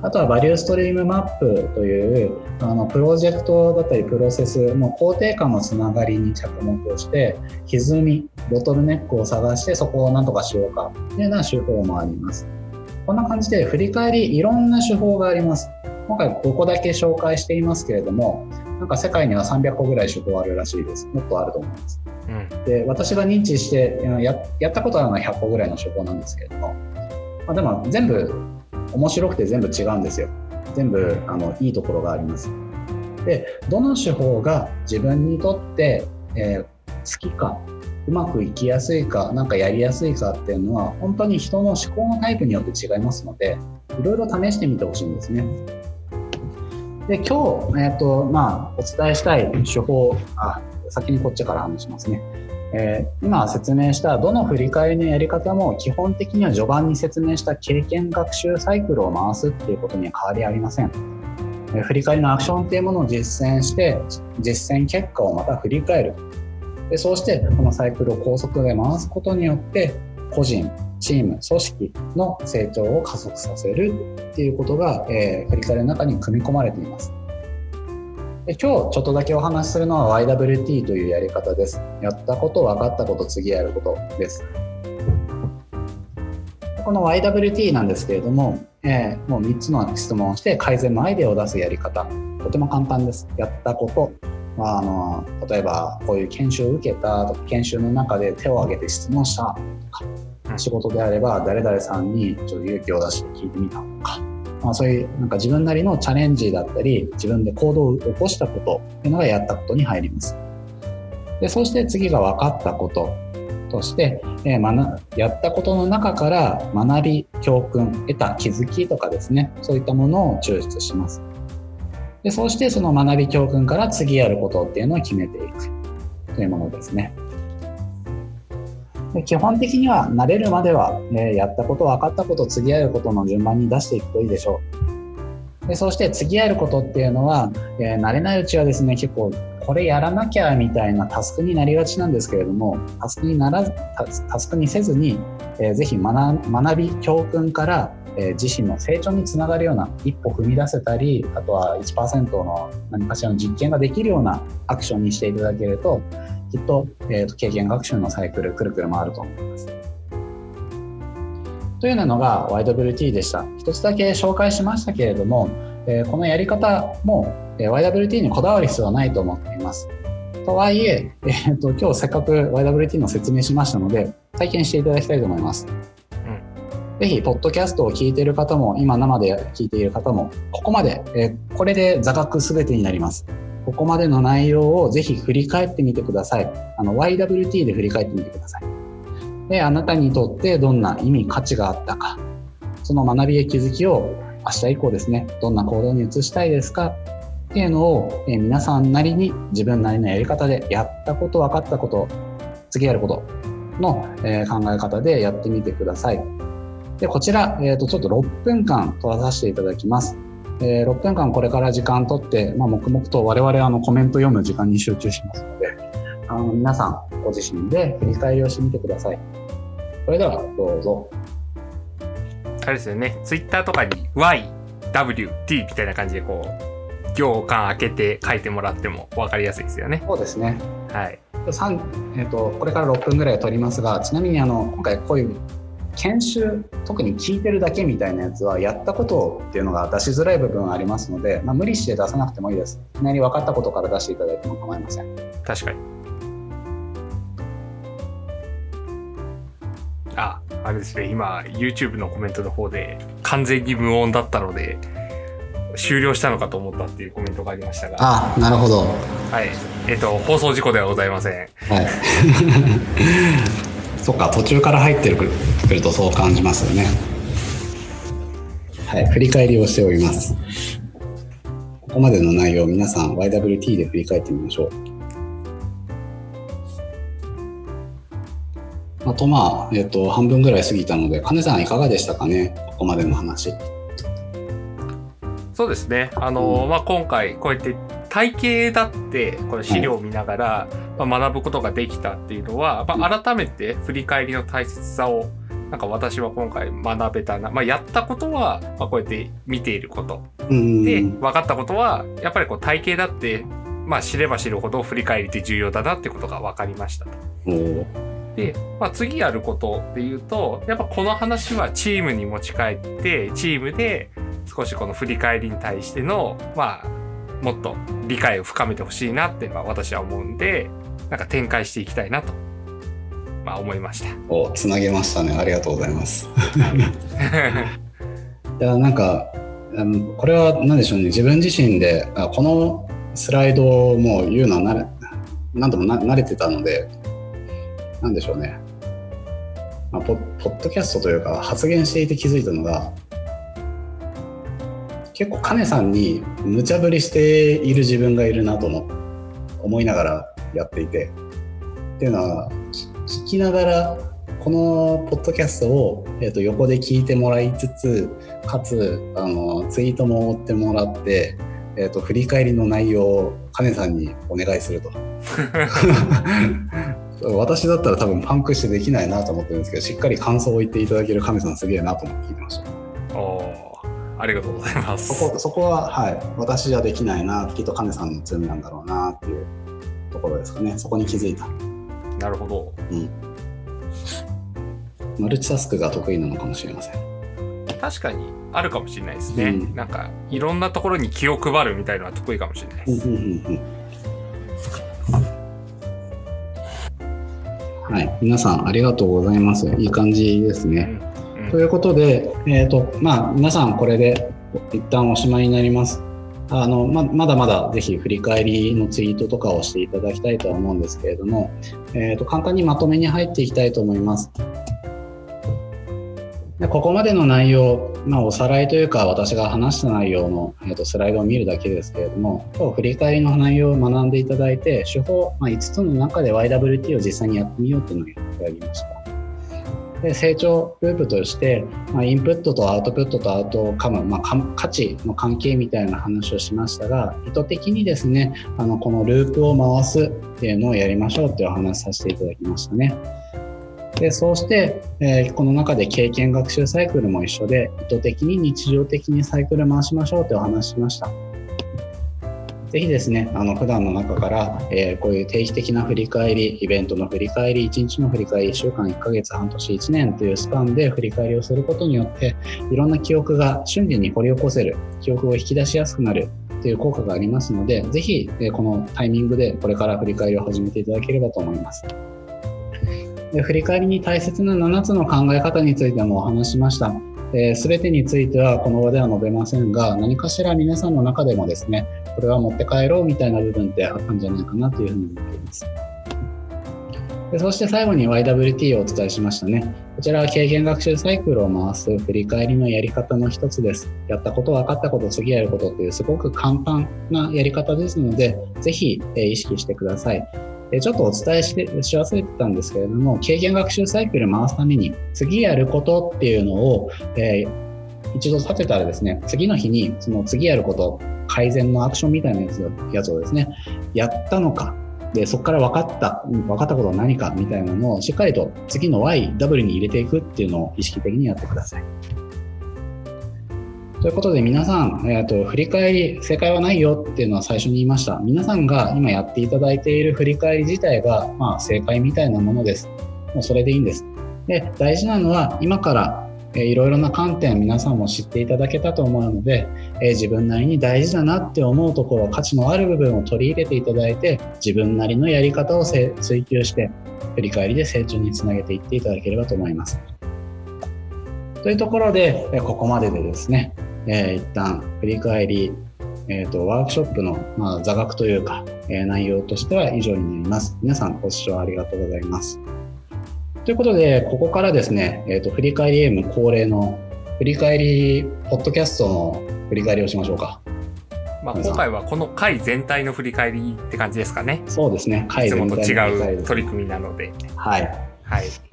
あとはバリューストリームマップというあのプロジェクトだったりプロセスも肯定感のつながりに着目をして歪みボトルネックを探してそこを何とかしようか。というような手法もあります。こんな感じで振り返りいろんな手法があります。今回5個だけ紹介していますけれどもなんか世界には300個ぐらい手法あるらしいです。もっとあると思います、うん、で私が認知してややったことあるのは100個ぐらいの手法なんですけれども、まあ、でも全部面白くて全部違うんですよ。全部あのいいところがあります。でどの手法が自分にとって、えー、好きかうまくいきやすいか何かやりやすいかっていうのは本当に人の思考のタイプによって違いますのでいろいろ試してみてほしいんですね。で今日、えーとまあ、お伝えしたい手法あ先にこっちから話しますね。えー、今説明したどの振り返りのやり方も基本的には序盤に説明した経験学習サイクルを回すっていうことには変わりありません。えー、振り返りのアクションっていうものを実践して実践結果をまた振り返るでそうしてこのサイクルを高速で回すことによって個人チーム組織の成長を加速させるっていうことが、えー、振り返りの中に組み込まれています。で今日ちょっとだけお話しするのは YWT というやり方です。やったこと、分かったこと、次やることです。この YWT なんですけれども、えー、もう3つの質問をして改善のアイデアを出すやり方、とても簡単です。やったこと、まあ、あの例えばこういう研修を受けたとか研修の中で手を挙げて質問したとか仕事であれば誰々さんにちょっと勇気を出して聞いてみたとかまあ、そういうなんか自分なりのチャレンジだったり自分で行動を起こしたことっていうのがやったことに入ります。でそして次が分かったこととして、えー、やったことの中から学び教訓得た気づきとかですねそういったものを抽出します。でそしてその学び教訓から次やることっていうのを決めていくというものですね。で基本的には慣れるまでは、えやったこと分かったこと次やることの順番に出していくといいでしょう。でそして次やることっていうのは、えー、慣れないうちはですね結構これやらなきゃみたいなタスクになりがちなんですけれどもタスクにならタスクにせずに、えー、ぜひ学び教訓からえ自身の成長につながるような一歩踏み出せたりあとは1%の何かしらの実験ができるようなアクションにしていただけるときっと,、えーと、経験学習のサイクルくるくる回ると思います。というのが YWT でした。一つだけ紹介しましたけれども、えー、このやり方も、えー、YWT にこだわる必要はないと思っています。とはいええーと、今日せっかく YWT の説明しましたので体験していただきたいと思います。ぜひ、ポッドキャストを聞いている方も、今生で聞いている方も、ここまで、えー、これで座学すべてになります。ここまでの内容をぜひ振り返ってみてください。あの YWT で振り返ってみてください。で、あなたにとってどんな意味、価値があったか、その学びや気づきを明日以降ですね、どんな行動に移したいですかっていうのを、え皆さんなりに自分なりのやり方でやったこと、分かったこと、次やることの、え考え方でやってみてください。で、こちら、えー、とちょっと6分間取らさせていただきます。えー、6分間これから時間とって、まあ、黙々と我々あのコメント読む時間に集中しますので、あの皆さんご自身で振り返りをしてみてください。それではどうぞ。あれですよね、ツイッターとかに Y、W、T みたいな感じでこう、行間開けて書いてもらっても分かりやすいですよね。そうですね。はい。えーと、これから6分ぐらい取りますがちなみにあの今回こういう研修特に聞いてるだけみたいなやつはやったことっていうのが出しづらい部分がありますので、まあ、無理して出さなくてもいいです。いきなり分かったことから出していただいても構いません。確かに。ああれですね。今 YouTube のコメントの方で完全に無音だったので終了したのかと思ったっていうコメントがありましたが。あなるほど。はい。えっ、ー、と放送事故ではございません。はいそっか途中から入ってくるとそう感じますよねはい振り返りをしておりますここまでの内容皆さん YWT で振り返ってみましょうあとまあ、えっ、と、半分ぐらい過ぎたので、金さんいかがでしたかね、ここまでの話。そうですね。あの、うん、まあ、今回、こうやって体系だってこれ資料を見ながら、まあ、学ぶことができたっていうのは、まあ、改めて振り返りの大切さをなんか私は今回学べたな、まあ、やったことは、まあ、こうやって見ていること、で分かったことはやっぱりこう体系だって、まあ、知れば知るほど振り返りって重要だなってことが分かりました。と。で、まあ、次やることで言うとやっぱこの話はチームに持ち帰ってチームで少しこの振り返りに対してのまあもっと理解を深めてほしいなって私は思うんでなんか展開していきたいなと、まあ、思いました。おつなげましたね。ありがとうございます。い。やなんかこれは何でしょうね。自分自身でこのスライドをもう言うのは慣れ何度も慣れてたので何でしょうね、まあ、ポッドキャストというか発言していて気づいたのが結構カネさんに無茶ぶりしている自分がいるなと思いながらやっていてっていうのは聞きながらこのポッドキャストを、えー、と横で聞いてもらいつつかつあのツイートも追ってもらって、えー、と振り返りの内容をカネさんにお願いすると 私だったら多分パンクしてできないなと思ってるんですけどしっかり感想を言っていただけるカネさんすげえなと思って聞いてました。ありがとうございます。そこそこは、はい、私じゃできないな、きっと金さんの強みなんだろうなっていうところですかね。そこに気づいた。なるほど。うん。マルチタスクが得意なのかもしれません。確かにあるかもしれないですね。うん、なんかいろんなところに気を配るみたいのは得意かもしれないです。はい、皆さんありがとうございます。いい感じですね。うんということで、えーとまあ、皆さんこれで一旦おしまいになります。あのままだまだぜひ振り返りのツイートとかをしていただきたいとは思うんですけれども、えーと、簡単にまとめに入っていきたいと思います。でここまでの内容、まあ、おさらいというか私が話した内容の、えーと、スライドを見るだけですけれども今日振り返りの内容を学んでいただいて手法、まあ、5つの中で YWT を実際にやってみようというのをやりました。で成長ループとして、まあ、インプットとアウトプットとアウトカム、まあ、価値の関係みたいな話をしましたが意図的にですねあのこのループを回すっていうのをやりましょうっていうお話させていただきましたね。でそうして、えー、この中で経験学習サイクルも一緒で意図的に日常的にサイクル回しましょうってお話しました。ぜひですね、あの普段の中から、えー、こういう定期的な振り返り、イベントの振り返り、1日の振り返り、1週間、1ヶ月、半年、1年というスパンで振り返りをすることによって、いろんな記憶が瞬時に掘り起こせる、記憶を引き出しやすくなるという効果がありますので、ぜひ、えこのタイミングでこれから振り返りを始めていただければと思います。で振り返りに大切な7つの考え方についてもお話しました。す、べ、てについてはこの場では述べませんが、何かしら皆さんの中でもですね、これは持って帰ろうみたいな部分ってあったんじゃないかなというふうに思っています。でそして最後に YWT をお伝えしましたね。こちらは経験学習サイクルを回す振り返りのやり方の一つです。やったこと、分かったこと、次やることっていうすごく簡単なやり方ですので、ぜひ、意識してください。ちょっとお伝えしし忘れてたんですけれども、経験学習サイクル回すために、次やることっていうのを、えー、一度立てたらですね、次の日にその次やること、改善のアクションみたいなやつやつをですね、やったのか、で、そこから分かった、分かったことは何かみたいなのをしっかりと次の Y、W に入れていくっていうのを意識的にやってください。ということで皆さん、えーと、振り返り、正解はないよっていうのは最初に言いました。皆さんが今やっていただいている振り返り自体が、まあ、正解みたいなものです。もうそれでいいんです。で、大事なのは今からえいろいろな観点皆さんも知っていただけたと思うので、え自分なりに大事だなって思うところ価値のある部分を取り入れていただいて自分なりのやり方を追求して振り返りで成長につなげていっていただければと思います。というところでえここまででですね、えー、一旦振り返り、えーと、ワークショップの、まあ、座学というか、えー、内容としては以上になります。皆さんご視聴ありがとうございます。ということで、ここからですね、えーと、振り返り M 恒例の振り返り、ポッドキャストの振り返りをしましょうか。まあ、今回はこの回全体の振り返りって感じですかね。そうですね、回全体の振り返り、いつもと違う取り組みなので。はい。はい。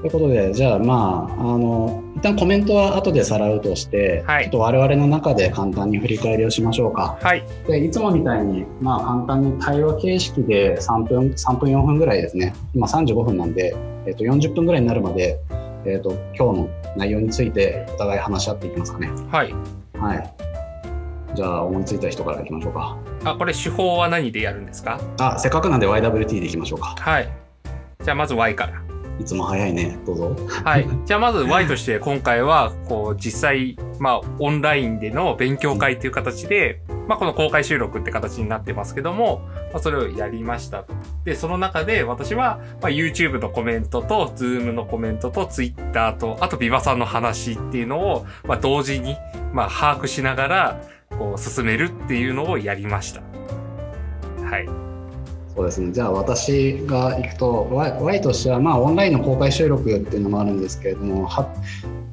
ということで、じゃあまあ、あの、一旦コメントは後でさらうとして、はい、ちょっと我々の中で簡単に振り返りをしましょうか。はい。で、いつもみたいに、まあ簡単に対話形式で3分、3分4分ぐらいですね。今35分なんで、えっ、ー、と、40分ぐらいになるまで、えっ、ー、と、今日の内容についてお互い話し合っていきますかね。はい。はい。じゃあ、思いついた人からいきましょうか。あ、これ手法は何でやるんですか？あ、せっかくなんで YWT でいきましょうか。はい。じゃあ、まず Y から。いつも早いね。どうぞ。はい。じゃあまず Y として今回は、こう、実際、まあ、オンラインでの勉強会という形で、まあ、この公開収録って形になってますけども、まあ、それをやりましたと。で、その中で私は、まあ、YouTube のコメントと、Zoom のコメントと、Twitter と、あとビバさんの話っていうのを、まあ、同時に、まあ、把握しながら、こう、進めるっていうのをやりました。はい。そうですね。じゃあ私が行くと y, y としてはまあオンラインの公開収録っていうのもあるんですけれどもは、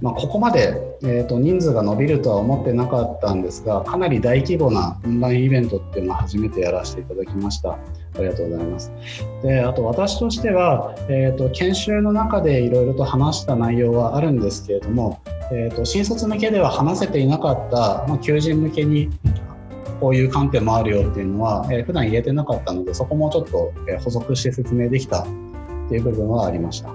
まあ、ここまで、えーと、人数が伸びるとは思ってなかったんですがかなり大規模なオンラインイベントっていうのを初めてやらせていただきました。ありがとうございます。であと私としては、えーと、研修の中でいろいろと話した内容はあるんですけれども、えーと新卒向けでは話せていなかった、まあ、求人向けにこういう観点もあるよっていうのは、えー、普段言えてなかったのでそこもちょっと、えー、補足して説明できたっていう部分はありました。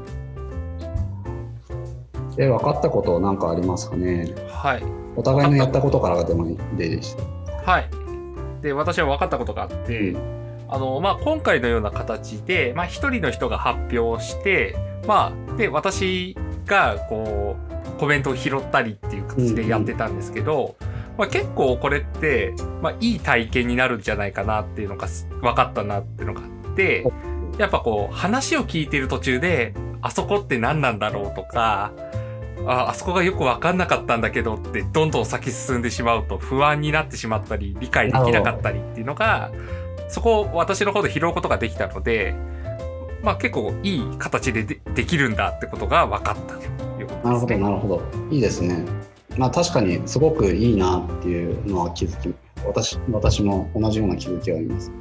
で分かったこと何かありますかね？はい。お互いのやったことからでもいいでした。はい。で私は分かったことがあって、うん、あのまあ、今回のような形で、まあ、1人の人が発表して、まあ、で私がこうコメントを拾ったりっていう形でやってたんですけど、うんうんまあ、結構これって、まあ、いい体験になるんじゃないかなっていうのが分かったなっていうのがあって、やっぱこう話を聞いてる途中で、あそこって何なんだろうとか、ああそこがよく分かんなかったんだけどってどんどん先進んでしまうと不安になってしまったり理解できなかったりっていうのがそこを私の方で拾うことができたのでまあ結構いい形でできるんだってことが分かったということですね。なるほどなるほどいいですね。まあ、確かにすごくいいなっていうのは気づき私私も同じような気づきがあります。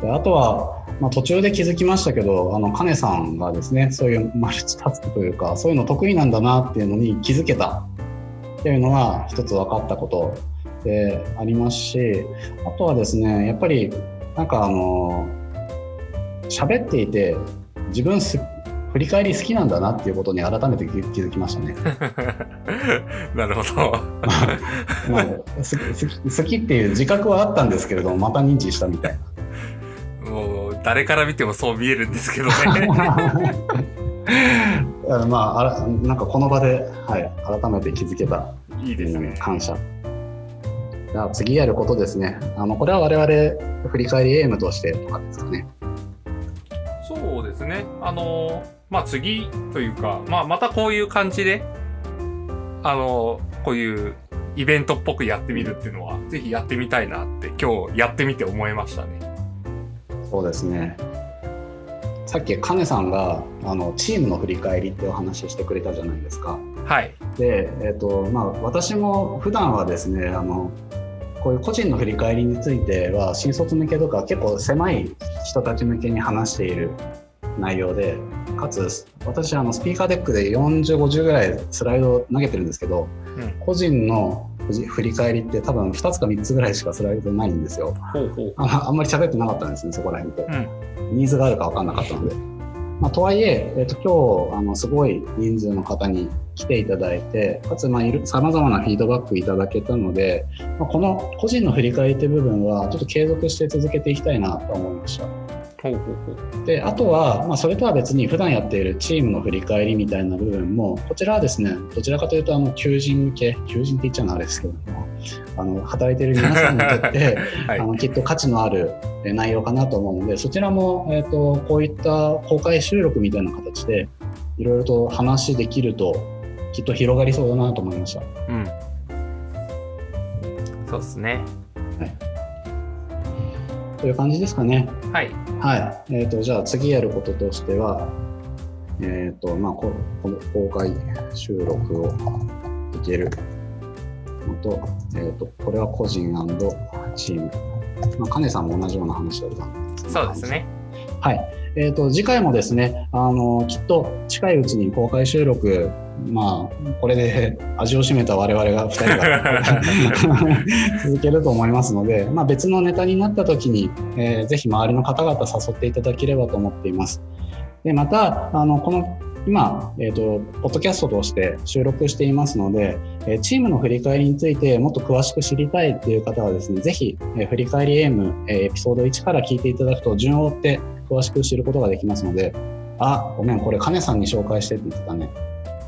であとは、まあ、途中で気づきましたけどあの金さんがですねそういうマルチタスクというかそういうの得意なんだなっていうのに気づけたっていうのが一つ分かったことでありますしあとはですねやっぱりなんかあの喋っていて自分すっ振り返り好きなんだなっていうことに改めて気づきましたね。なるほど。まあ、好きっていう自覚はあったんですけれどもまた認知したみたいな。もう誰から見てもそう見えるんですけどね。まああらなんかこの場で、はい、改めて気づけたいいですね感謝。じゃあ次やることですね。あのこれは我々振り返りエームとしてとかですかね。そうですね。あのまあ次というか、まあまたこういう感じで、あの、こういうイベントっぽくやってみるっていうのは、ぜひやってみたいなって今日やってみて思いましたね。そうですね。さっきカネさんがあのチームの振り返りってお話ししてくれたじゃないですか。はい。で、えっとまあ、私も普段はですねあのこういう個人の振り返りについては新卒向けとか結構狭い人たち向けに話している内容でかつ私あのスピーカーデックで4050ぐらいスライドを投げてるんですけどうん。個人の振り返りって多分2つか3つぐらいしかスライドないんですよ。ああんまり喋ってなかったんですねそこら辺ってうん。ニーズがあるか分かんなかったので。まあ、とはいえ、えっと今日あのすごい人数の方に来ていただいてかつさまざまなフィードバックいただけたので、まあ、この個人の振り返りという部分はちょっと継続して続けていきたいなと思いました。であとは、まあ、それとは別に普段やっているチームの振り返りみたいな部分もこちらはですねどちらかというとあの求人向け求人って言っちゃうのはあれですけどもあの働いている皆さんにとって はいあ。のきっと価値のあるえー内容かなと思うのでそちらも、えー、とこういった公開収録みたいな形でいろいろと話できるときっと広がりそうだなと思いました。うん。そうですね。という感じですかね。はい。はい。えっ、と、じゃあ次やることとしては、えっ、と、まあこ、この公開収録をいけるのと、えっ、と、これは個人チーム。まあ、カネさんも同じような話だったそうですね。はい。えっ、と、次回もですね、あの、きっと近いうちに公開収録、まあ、これで 味を占めた我々が2人が 続けると思いますので、まあ、別のネタになった時に、えーぜひ周りの方々誘っていただければと思っています。で、また、あの、この、今、えっ、と、ポッドキャストとして収録していますので、えーチームの振り返りについてもっと詳しく知りたいっていう方はですね、ぜひ、えー振り返り AM、えーエピソード1から聞いていただくと順を追って詳しく知ることができますので、あ、ごめん、これ、金さんに紹介してって言ってたね。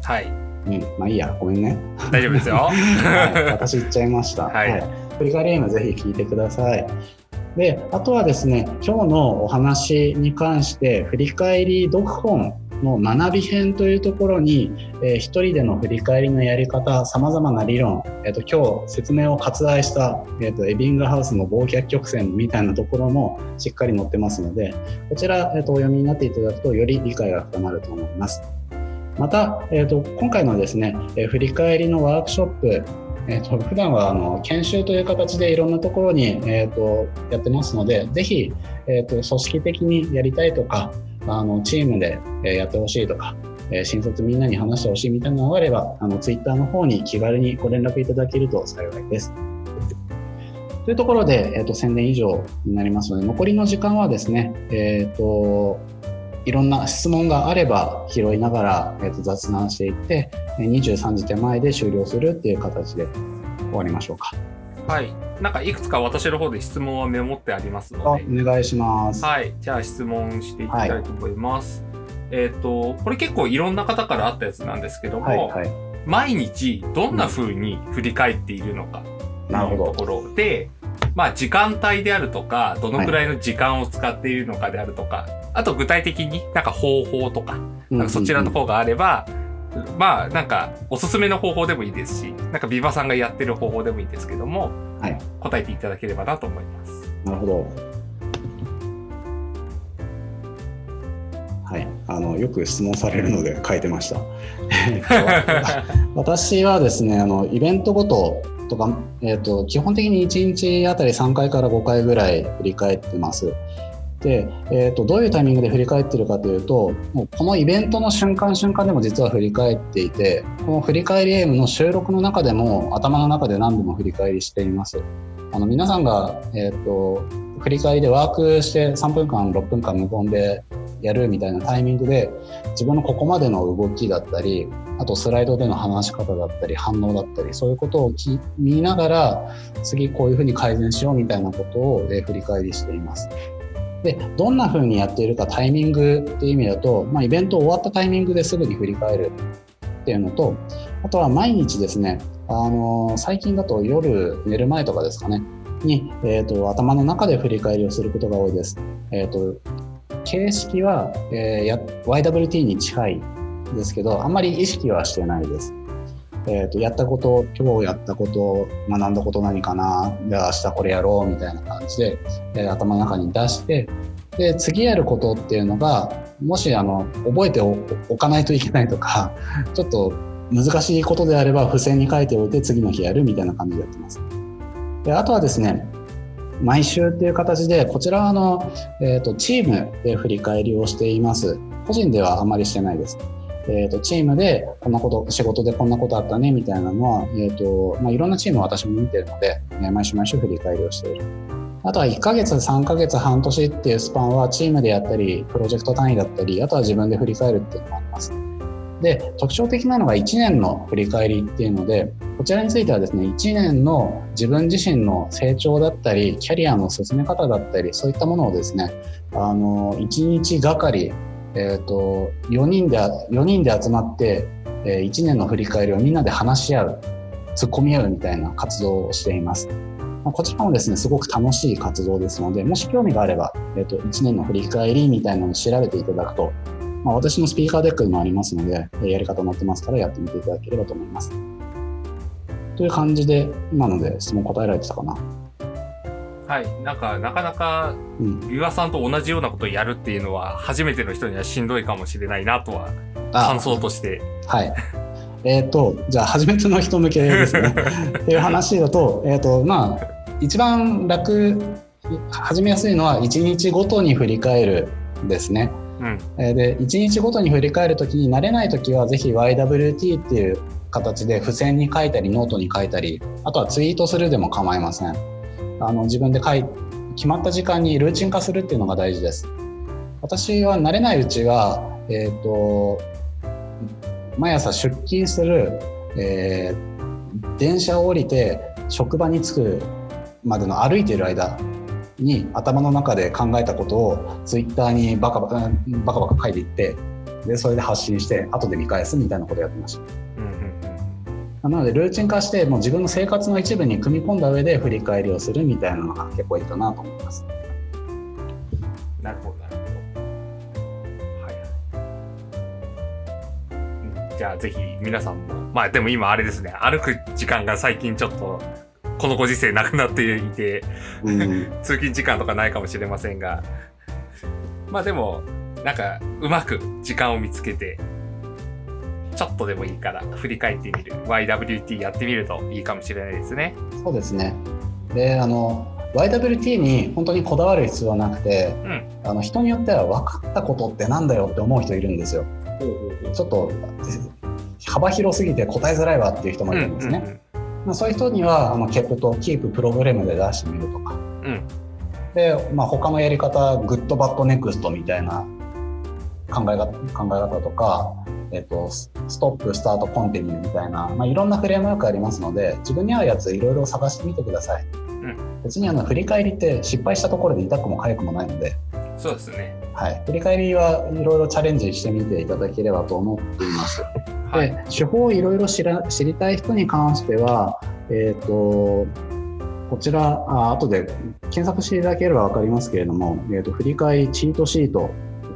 はい。うん、まあいいや、ごめんね。大丈夫ですよ。はい、私言っちゃいました。はい振り返り AM ぜひ聞いてください。で、あとはですね、今日のお話に関して、振り返り読本の学び編というところに、えー一人での振り返りのやり方、様々な理論、えっ、と、今日説明を割愛した、えっ、と、エビングハウスの忘却曲線みたいなところもしっかり載ってますので、こちら、えっ、と、お読みになっていただくと、より理解が深まると思います。また、えー、と今回のですね、えー振り返りのワークショップ、えー、と普段はあの研修という形でいろんなところに、えー、とやってますので、ぜひ、えー、と組織的にやりたいとか、あのチームでやってほしいとか、えー新卒みんなに話してほしいみたいなのがあれば、あのツイッターの方に気軽にご連絡いただけると幸いです。というところで、えー、と宣伝以上になりますので、残りの時間はですね、えー、といろんな質問があれば拾いながら、えー、と雑談していって、えー23時手前で終了するっていう形で終わりましょうか。はい。なんかいくつか私の方で質問はメモってありますあので。お願いします。はい。じゃあ質問していきたいと思います。えっ、と、これ結構いろんな方からあったやつなんですけども、はい、はい。毎日どんな風に振り返っているのかなるほどところで、まあ時間帯であるとか、どのくらいの時間を使っているのかであるとか、あと具体的になんか方法とか、なんかそちらの方があれば、まあなんかおすすめの方法でもいいですし、なんかビバさんがやってる方法でもいいんですけども、はい答えていただければなと思います。なるほど。はい、あのよく質問されるので書いてました。えっと 私はですね、あのイベントごととか、えっと基本的に1日あたり3回から5回ぐらい振り返ってます。で、えっとどういうタイミングで振り返ってるかというと、もうこのイベントの瞬間瞬間でも実は振り返っていて、この振り返りゲームの収録の中でも頭の中で何度も振り返りしています。あの皆さんが、えっと振り返りでワークして3分間6分間無言でやるみたいなタイミングで自分のここまでの動きだったりあとスライドでの話し方だったり反応だったりそういうことを見ながら次こういうふうに改善しようみたいなことを、振り返りしています。でどんなふうにやっているかタイミングっていう意味だと、まあ、イベント終わったタイミングですぐに振り返るっていうのとあとは毎日ですね、あの最近だと夜寝る前とかですかねに、えー、と頭の中で振り返りをすることが多いです。えー、と形式は、えーや YWT に近いですけどあんまり意識はしてないです。えー、とやったこと今日やったこと学んだこと何かなじゃあ明日これやろうみたいな感じで、えー頭の中に出してで次やることっていうのが、もしあの覚えておかないといけないとかちょっと難しいことであれば付箋に書いておいて次の日やるみたいな感じでやってます。であとはですね毎週っていう形でこちらはあの、えーと、チームで振り返りをしています。個人ではあまりしてないです。えーと、チームでこんなこと仕事でこんなことあったねみたいなのは、えーとまあ、いろんなチームを私も見てるので、え毎週毎週振り返りをしている。あとは1ヶ月3ヶ月半年っていうスパンはチームでやったりプロジェクト単位だったりあとは自分で振り返るっていうのもあります。で特徴的なのが1年の振り返りっていうのでこちらについてはですね1年の自分自身の成長だったりキャリアの進め方だったりそういったものをですねあの1日がかり、えーと、4, 人で4人で集まって、え、1年の振り返りをみんなで話し合う突っ込み合うみたいな活動をしています。こちらもですねすごく楽しい活動ですのでもし興味があれば、えー、と1年の振り返りみたいなのを調べていただくとまあ、私のスピーカーデックにもありますので、やり方載ってますからやってみていただければと思います。という感じで、今ので質問答えられてたかな？はい、なんか、なかなか、ビワさんと同じようなことをやるっていうのは、初めての人にはしんどいかもしれないなとは、感想として。はい。えっ、ー、と、じゃあ、初めての人向けですね。っていう話だと、えっ、ー、と、まあ、一番楽、始めやすいのは、1日ごとに振り返るですね。うん、で1日ごとに振り返る時に慣れない時はぜひ YWT っていう形で付箋に書いたりノートに書いたりあとはツイートするでも構いません。あの自分で書い決まった時間にルーチン化するっていうのが大事です。私は慣れないうちは、えーと、毎朝出勤する、えー、電車を降りて職場に着くまでの歩いている間に頭の中で考えたことをツイッターにバカバカバカバカ書いていってでそれで発信して後で見返すみたいなことをやってました。なのでルーチン化してもう自分の生活の一部に組み込んだ上で振り返りをするみたいなのが結構いいかなと思います。なるほどなるほど。はい。じゃあぜひ皆さんもまあでも今あれですね歩く時間が最近ちょっとこのご時世なくなっていて、うん、通勤時間とかないかもしれませんが、まあでも、なんか、うまく時間を見つけて、ちょっとでもいいから振り返ってみる YWT やってみるといいかもしれないですね。そうですね。で、あの、YWT に本当にこだわる必要はなくて、うん、あの人によっては分かったことってなんだよって思う人いるんですよ。ちょっと幅広すぎて答えづらいわっていう人もいるんですね。まあ、そういう人にはあの KPT、Keep Problem で出してみるとか、うん、で、まあ、他のやり方 Good Bad Next みたいな考え方考え方とか、えっと、 Stop Start Continue みたいな、まあ、いろんなフレームワークありますので自分に合うやついろいろ探してみてください、うん、別にあの振り返りって失敗したところで痛くも痒くもないので。そうですねはい、振り返りはいろいろチャレンジしてみていただければと思っています。はい、で手法をいろいろ知りたい人に関しては、えーと、こちらあ後で検索していただければ分かりますけれども、えーと、振り返りチートシートこ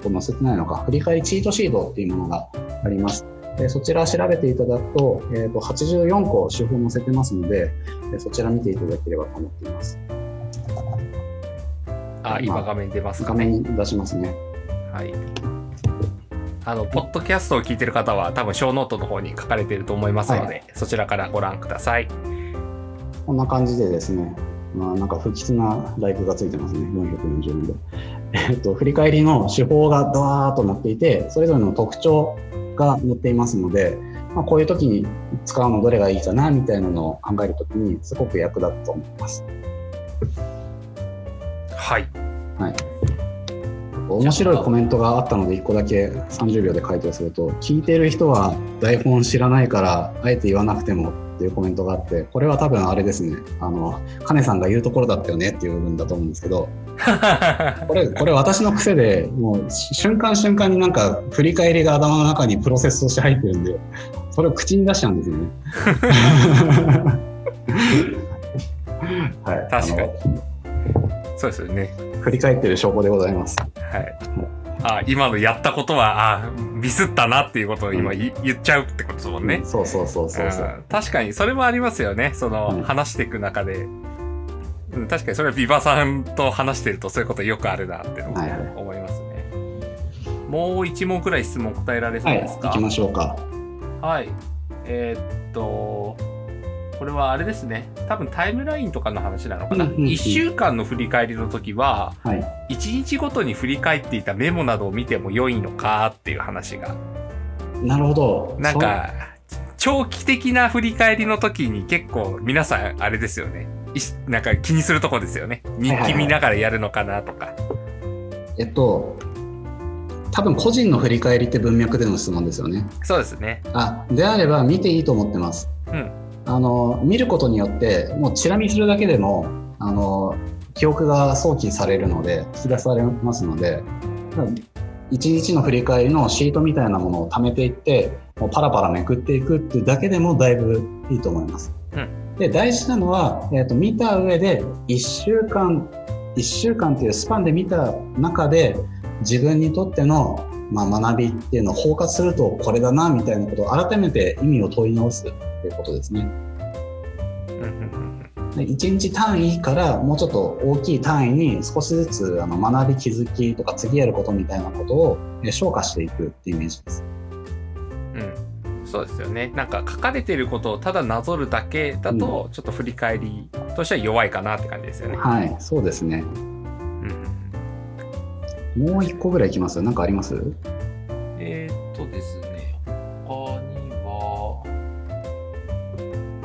こ載せてないのか振り返りチートシートっていうものがあります。でそちら調べていただくと,、えーと、84個手法載せてますのでそちら見ていただければと思っています。あ、今画面出ますか、ね、画面に出しますね。はい。あの、ポッドキャストを聞いてる方は多分 show note の方に書かれていると思いますので、はい、そちらからご覧ください。こんな感じでですね、まあ、なんか不吉なライクがついてますね、440円で。えっと、振り返りの手法がドワーッと載っていて、それぞれの特徴が載っていますので、まあ、こういう時に使うのどれがいいかなみたいなのを考えるときにすごく役立つと思います。はい。はい。面白いコメントがあったので1個だけ30秒で回答すると聞いてる人は台本知らないからあえて言わなくてもっていうコメントがあってこれは多分あれですねあの金さんが言うところだったよねっていう部分だと思うんですけどこれ これ私の癖でもう瞬間瞬間になんか振り返りが頭の中にプロセスとして入ってるんでそれを口に出しちゃうんですよね。はい、確かにそうですよね。振り返ってる証拠でございます。はい。あ今のやったことはあミスったなっていうことを今、うん、言っちゃうってことですもんね。うん、そうそうそうそうそう。確かにそれもありますよね。その、うん、話していく中で。うん、確かにそれはビバさんと話してるとそういうことよくあるなって思いますね。はいはい、もう一問くらい質問答えられそうはい、ですか？行きましょうか。はい。えーっと、これはあれですね。多分タイムラインとかの話なのかな。うんうんうん1週間の振り返りの時は、はい。1日ごとに振り返っていたメモなどを見ても良いのかっていう話が。なるほど。なんか、長期的な振り返りの時に結構皆さんあれですよね。なんか気にするとこですよね。日記見ながらやるのかなとか。そうえっと、多分個人の振り返りって文脈での質問ですよね。そうですね。あ、であれば見ていいと思ってます。うん。あの、見ることによって、もうチラ見するだけでも、あの、記憶が想起されるので、引き出されますので、一日の振り返りのシートみたいなものを貯めていって、もうパラパラめくっていくっていうだけでもだいぶいいと思います。うんで、大事なのは、えっ、と、見た上で、1週間、1週間っていうスパンで見た中で、自分にとっての、まあ、学びっていうのを包括するとこれだなみたいなことを改めて意味を問い直すっていうことですね。うんうんうんで1日単位からもうちょっと大きい単位に少しずつあの学び気づきとか次やることみたいなことをえ消化していくっていうイメージです。うんうん。そうですよね。なんか書かれてることをただなぞるだけだと、ちょっと振り返りとしては弱いかなって感じですよね。はい、そうですね。うんうんもう一個ぐらいいきます？なんかあります？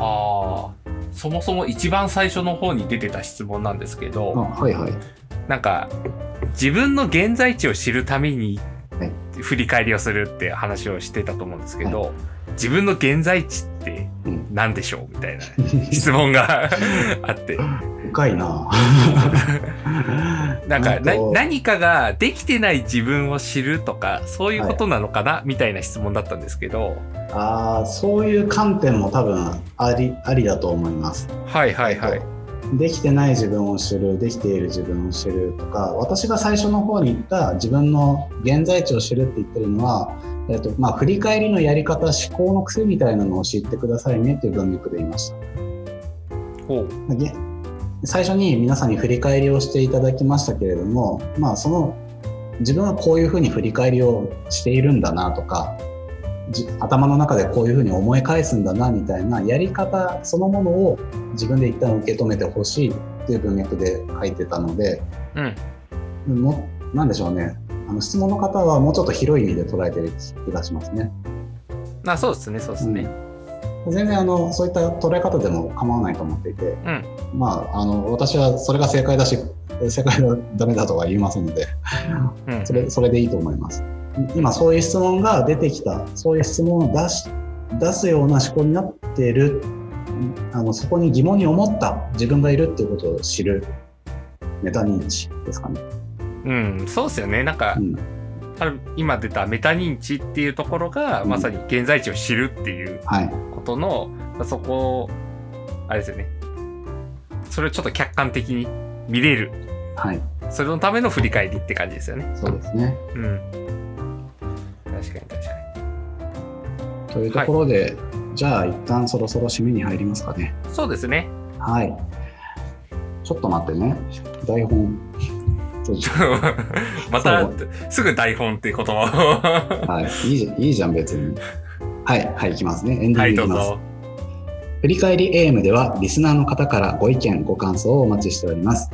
ああ、そもそも一番最初の方に出てた質問なんですけあ、ど、はいはい。なんか、自分の現在地を知るためにはい振り返りをするって話をしてたと思うんですけど、自分の現在地ってうん、何でしょう？みたいな質問が あって。深いな なんかな何かができてない自分を知るとかそういうことなのかな、みたいな質問だったんですけどあーそういう観点も多分ありありだと思います。はいはいはい。できてない自分を知るできている自分を知るとか私が最初の方に言った自分の現在地を知るって言ってるのは、えっとまあ、振り返りのやり方思考の癖みたいなのを知ってくださいねっていう文脈で言いました。最初に皆さんに振り返りをしていただきましたけれども、まあ、その自分はこういうふうに振り返りをしているんだなとかじ頭の中でこういうふうに思い返すんだなみたいなやり方そのものを自分で一旦受け止めてほしいっていう文脈で書いてたのでうん。もなんでしょうね。あの質問の方はもうちょっと広い意味で捉えてる気がしますね。あそうですねそうですね。全然あのそういった捉え方でも構わないと思っていて、うん。まああの私はそれが正解だし正解がダメだとは言いませんのでうん。それそれでいいと思います今そういう質問が出てきた。そういう質問を出し出すような思考になっている。あのそこに疑問に思った。自分がいるっていうことを知る。メタ認知ですかね、うん、そうですよね。なんか、うん、今出たメタ認知っていうところが、うん。まさに現在地を知るっていうはい。ことのそこあれですよね。それをちょっと客観的に見れる。はい。それのための振り返りって感じですよね。そうですね。うん確かに確かというところで、じゃあ一旦そろそろ締めに入りますかね。にそうですね。はい。ちょっと待ってね。台本。またすぐ台本っていう言葉を。はい、いいじゃんいいじゃん別に。はいはいいきますね。エンディはいングいうきます、どぞ。振り返り AM ではリスナーの方からご意見ご感想をお待ちしております。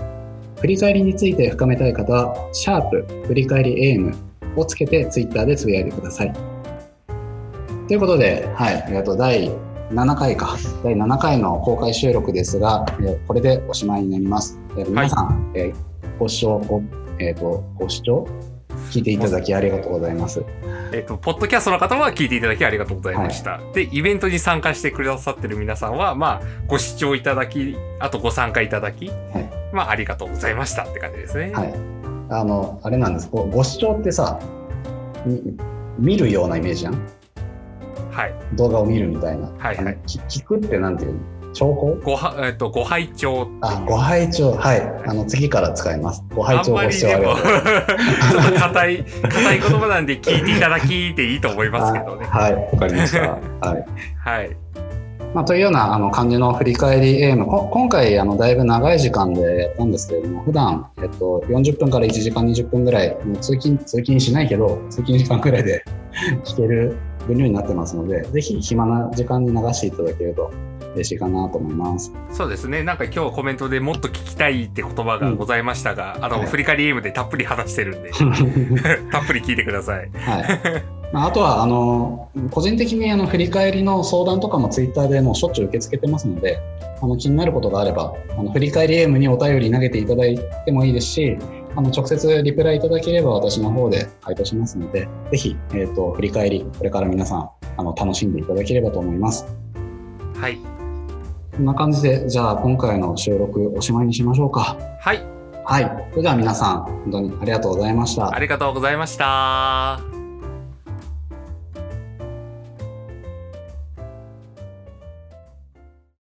振り返りについて深めたい方はシャープ振り返り AM をつけてツイッターでつぶやいてください。ということで、はい、えっと第7回か。第7回の公開収録ですが、えーこれでおしまいになります、えー皆さん、えーご視聴ご,、えー、とご視聴聞いていただきありがとうございます。えっ、と、ポッドキャストの方は聞いていただきありがとうございました。で、イベントに参加してくださってる皆さんは、まあ、ご視聴いただき、あとご参加いただき、はい。まあ、ありがとうございましたって感じですね。はい。あの、あれなんです。ごご視聴ってさ、み見るようなイメージじゃん？はい。動画を見るみたいな。はいはい聞くってなんていうの？聴講ごは、えっ、と、ご拝聴あ、ご拝聴はい。あの、次から使います。ご拝聴ごあんまりでも、視聴ありがとう。ちょっと硬い、硬い言葉なんで聞いていただきでいいと思いますけどね。あはい、わかりました。はい。はい。まあ、というようなあの感じの振り返り AM、こ今回あのだいぶ長い時間でやったんですけれども、普段えっと40分から1時間20分ぐらい、もう通勤通勤しないけど、通勤時間ぐらいで 聞ける分量になってますので、ぜひ暇な時間に流していただけると嬉しいかなと思います。そうですね。なんか今日コメントでもっと聞きたいって言葉がございましたが、あの、はい振り返り AM でたっぷり話してるんで、たっぷり聞いてください。はい。まあ、あとはあの個人的にあの振り返りの相談とかもツイッターでもうしょっちゅう受け付けてますので、あの気になることがあれば、あの振り返り AM にお便り投げていただいてもいいですし、あの直接リプライいただければ私の方で回答しますので、ぜひ、えー、と振り返り、これから皆さんあの楽しんでいただければと思います。はい。こんな感じで、じゃあ今回の収録おしまいにしましょうか。はい。はい。それでは皆さん、本当にありがとうございましたあ。りがとうございました。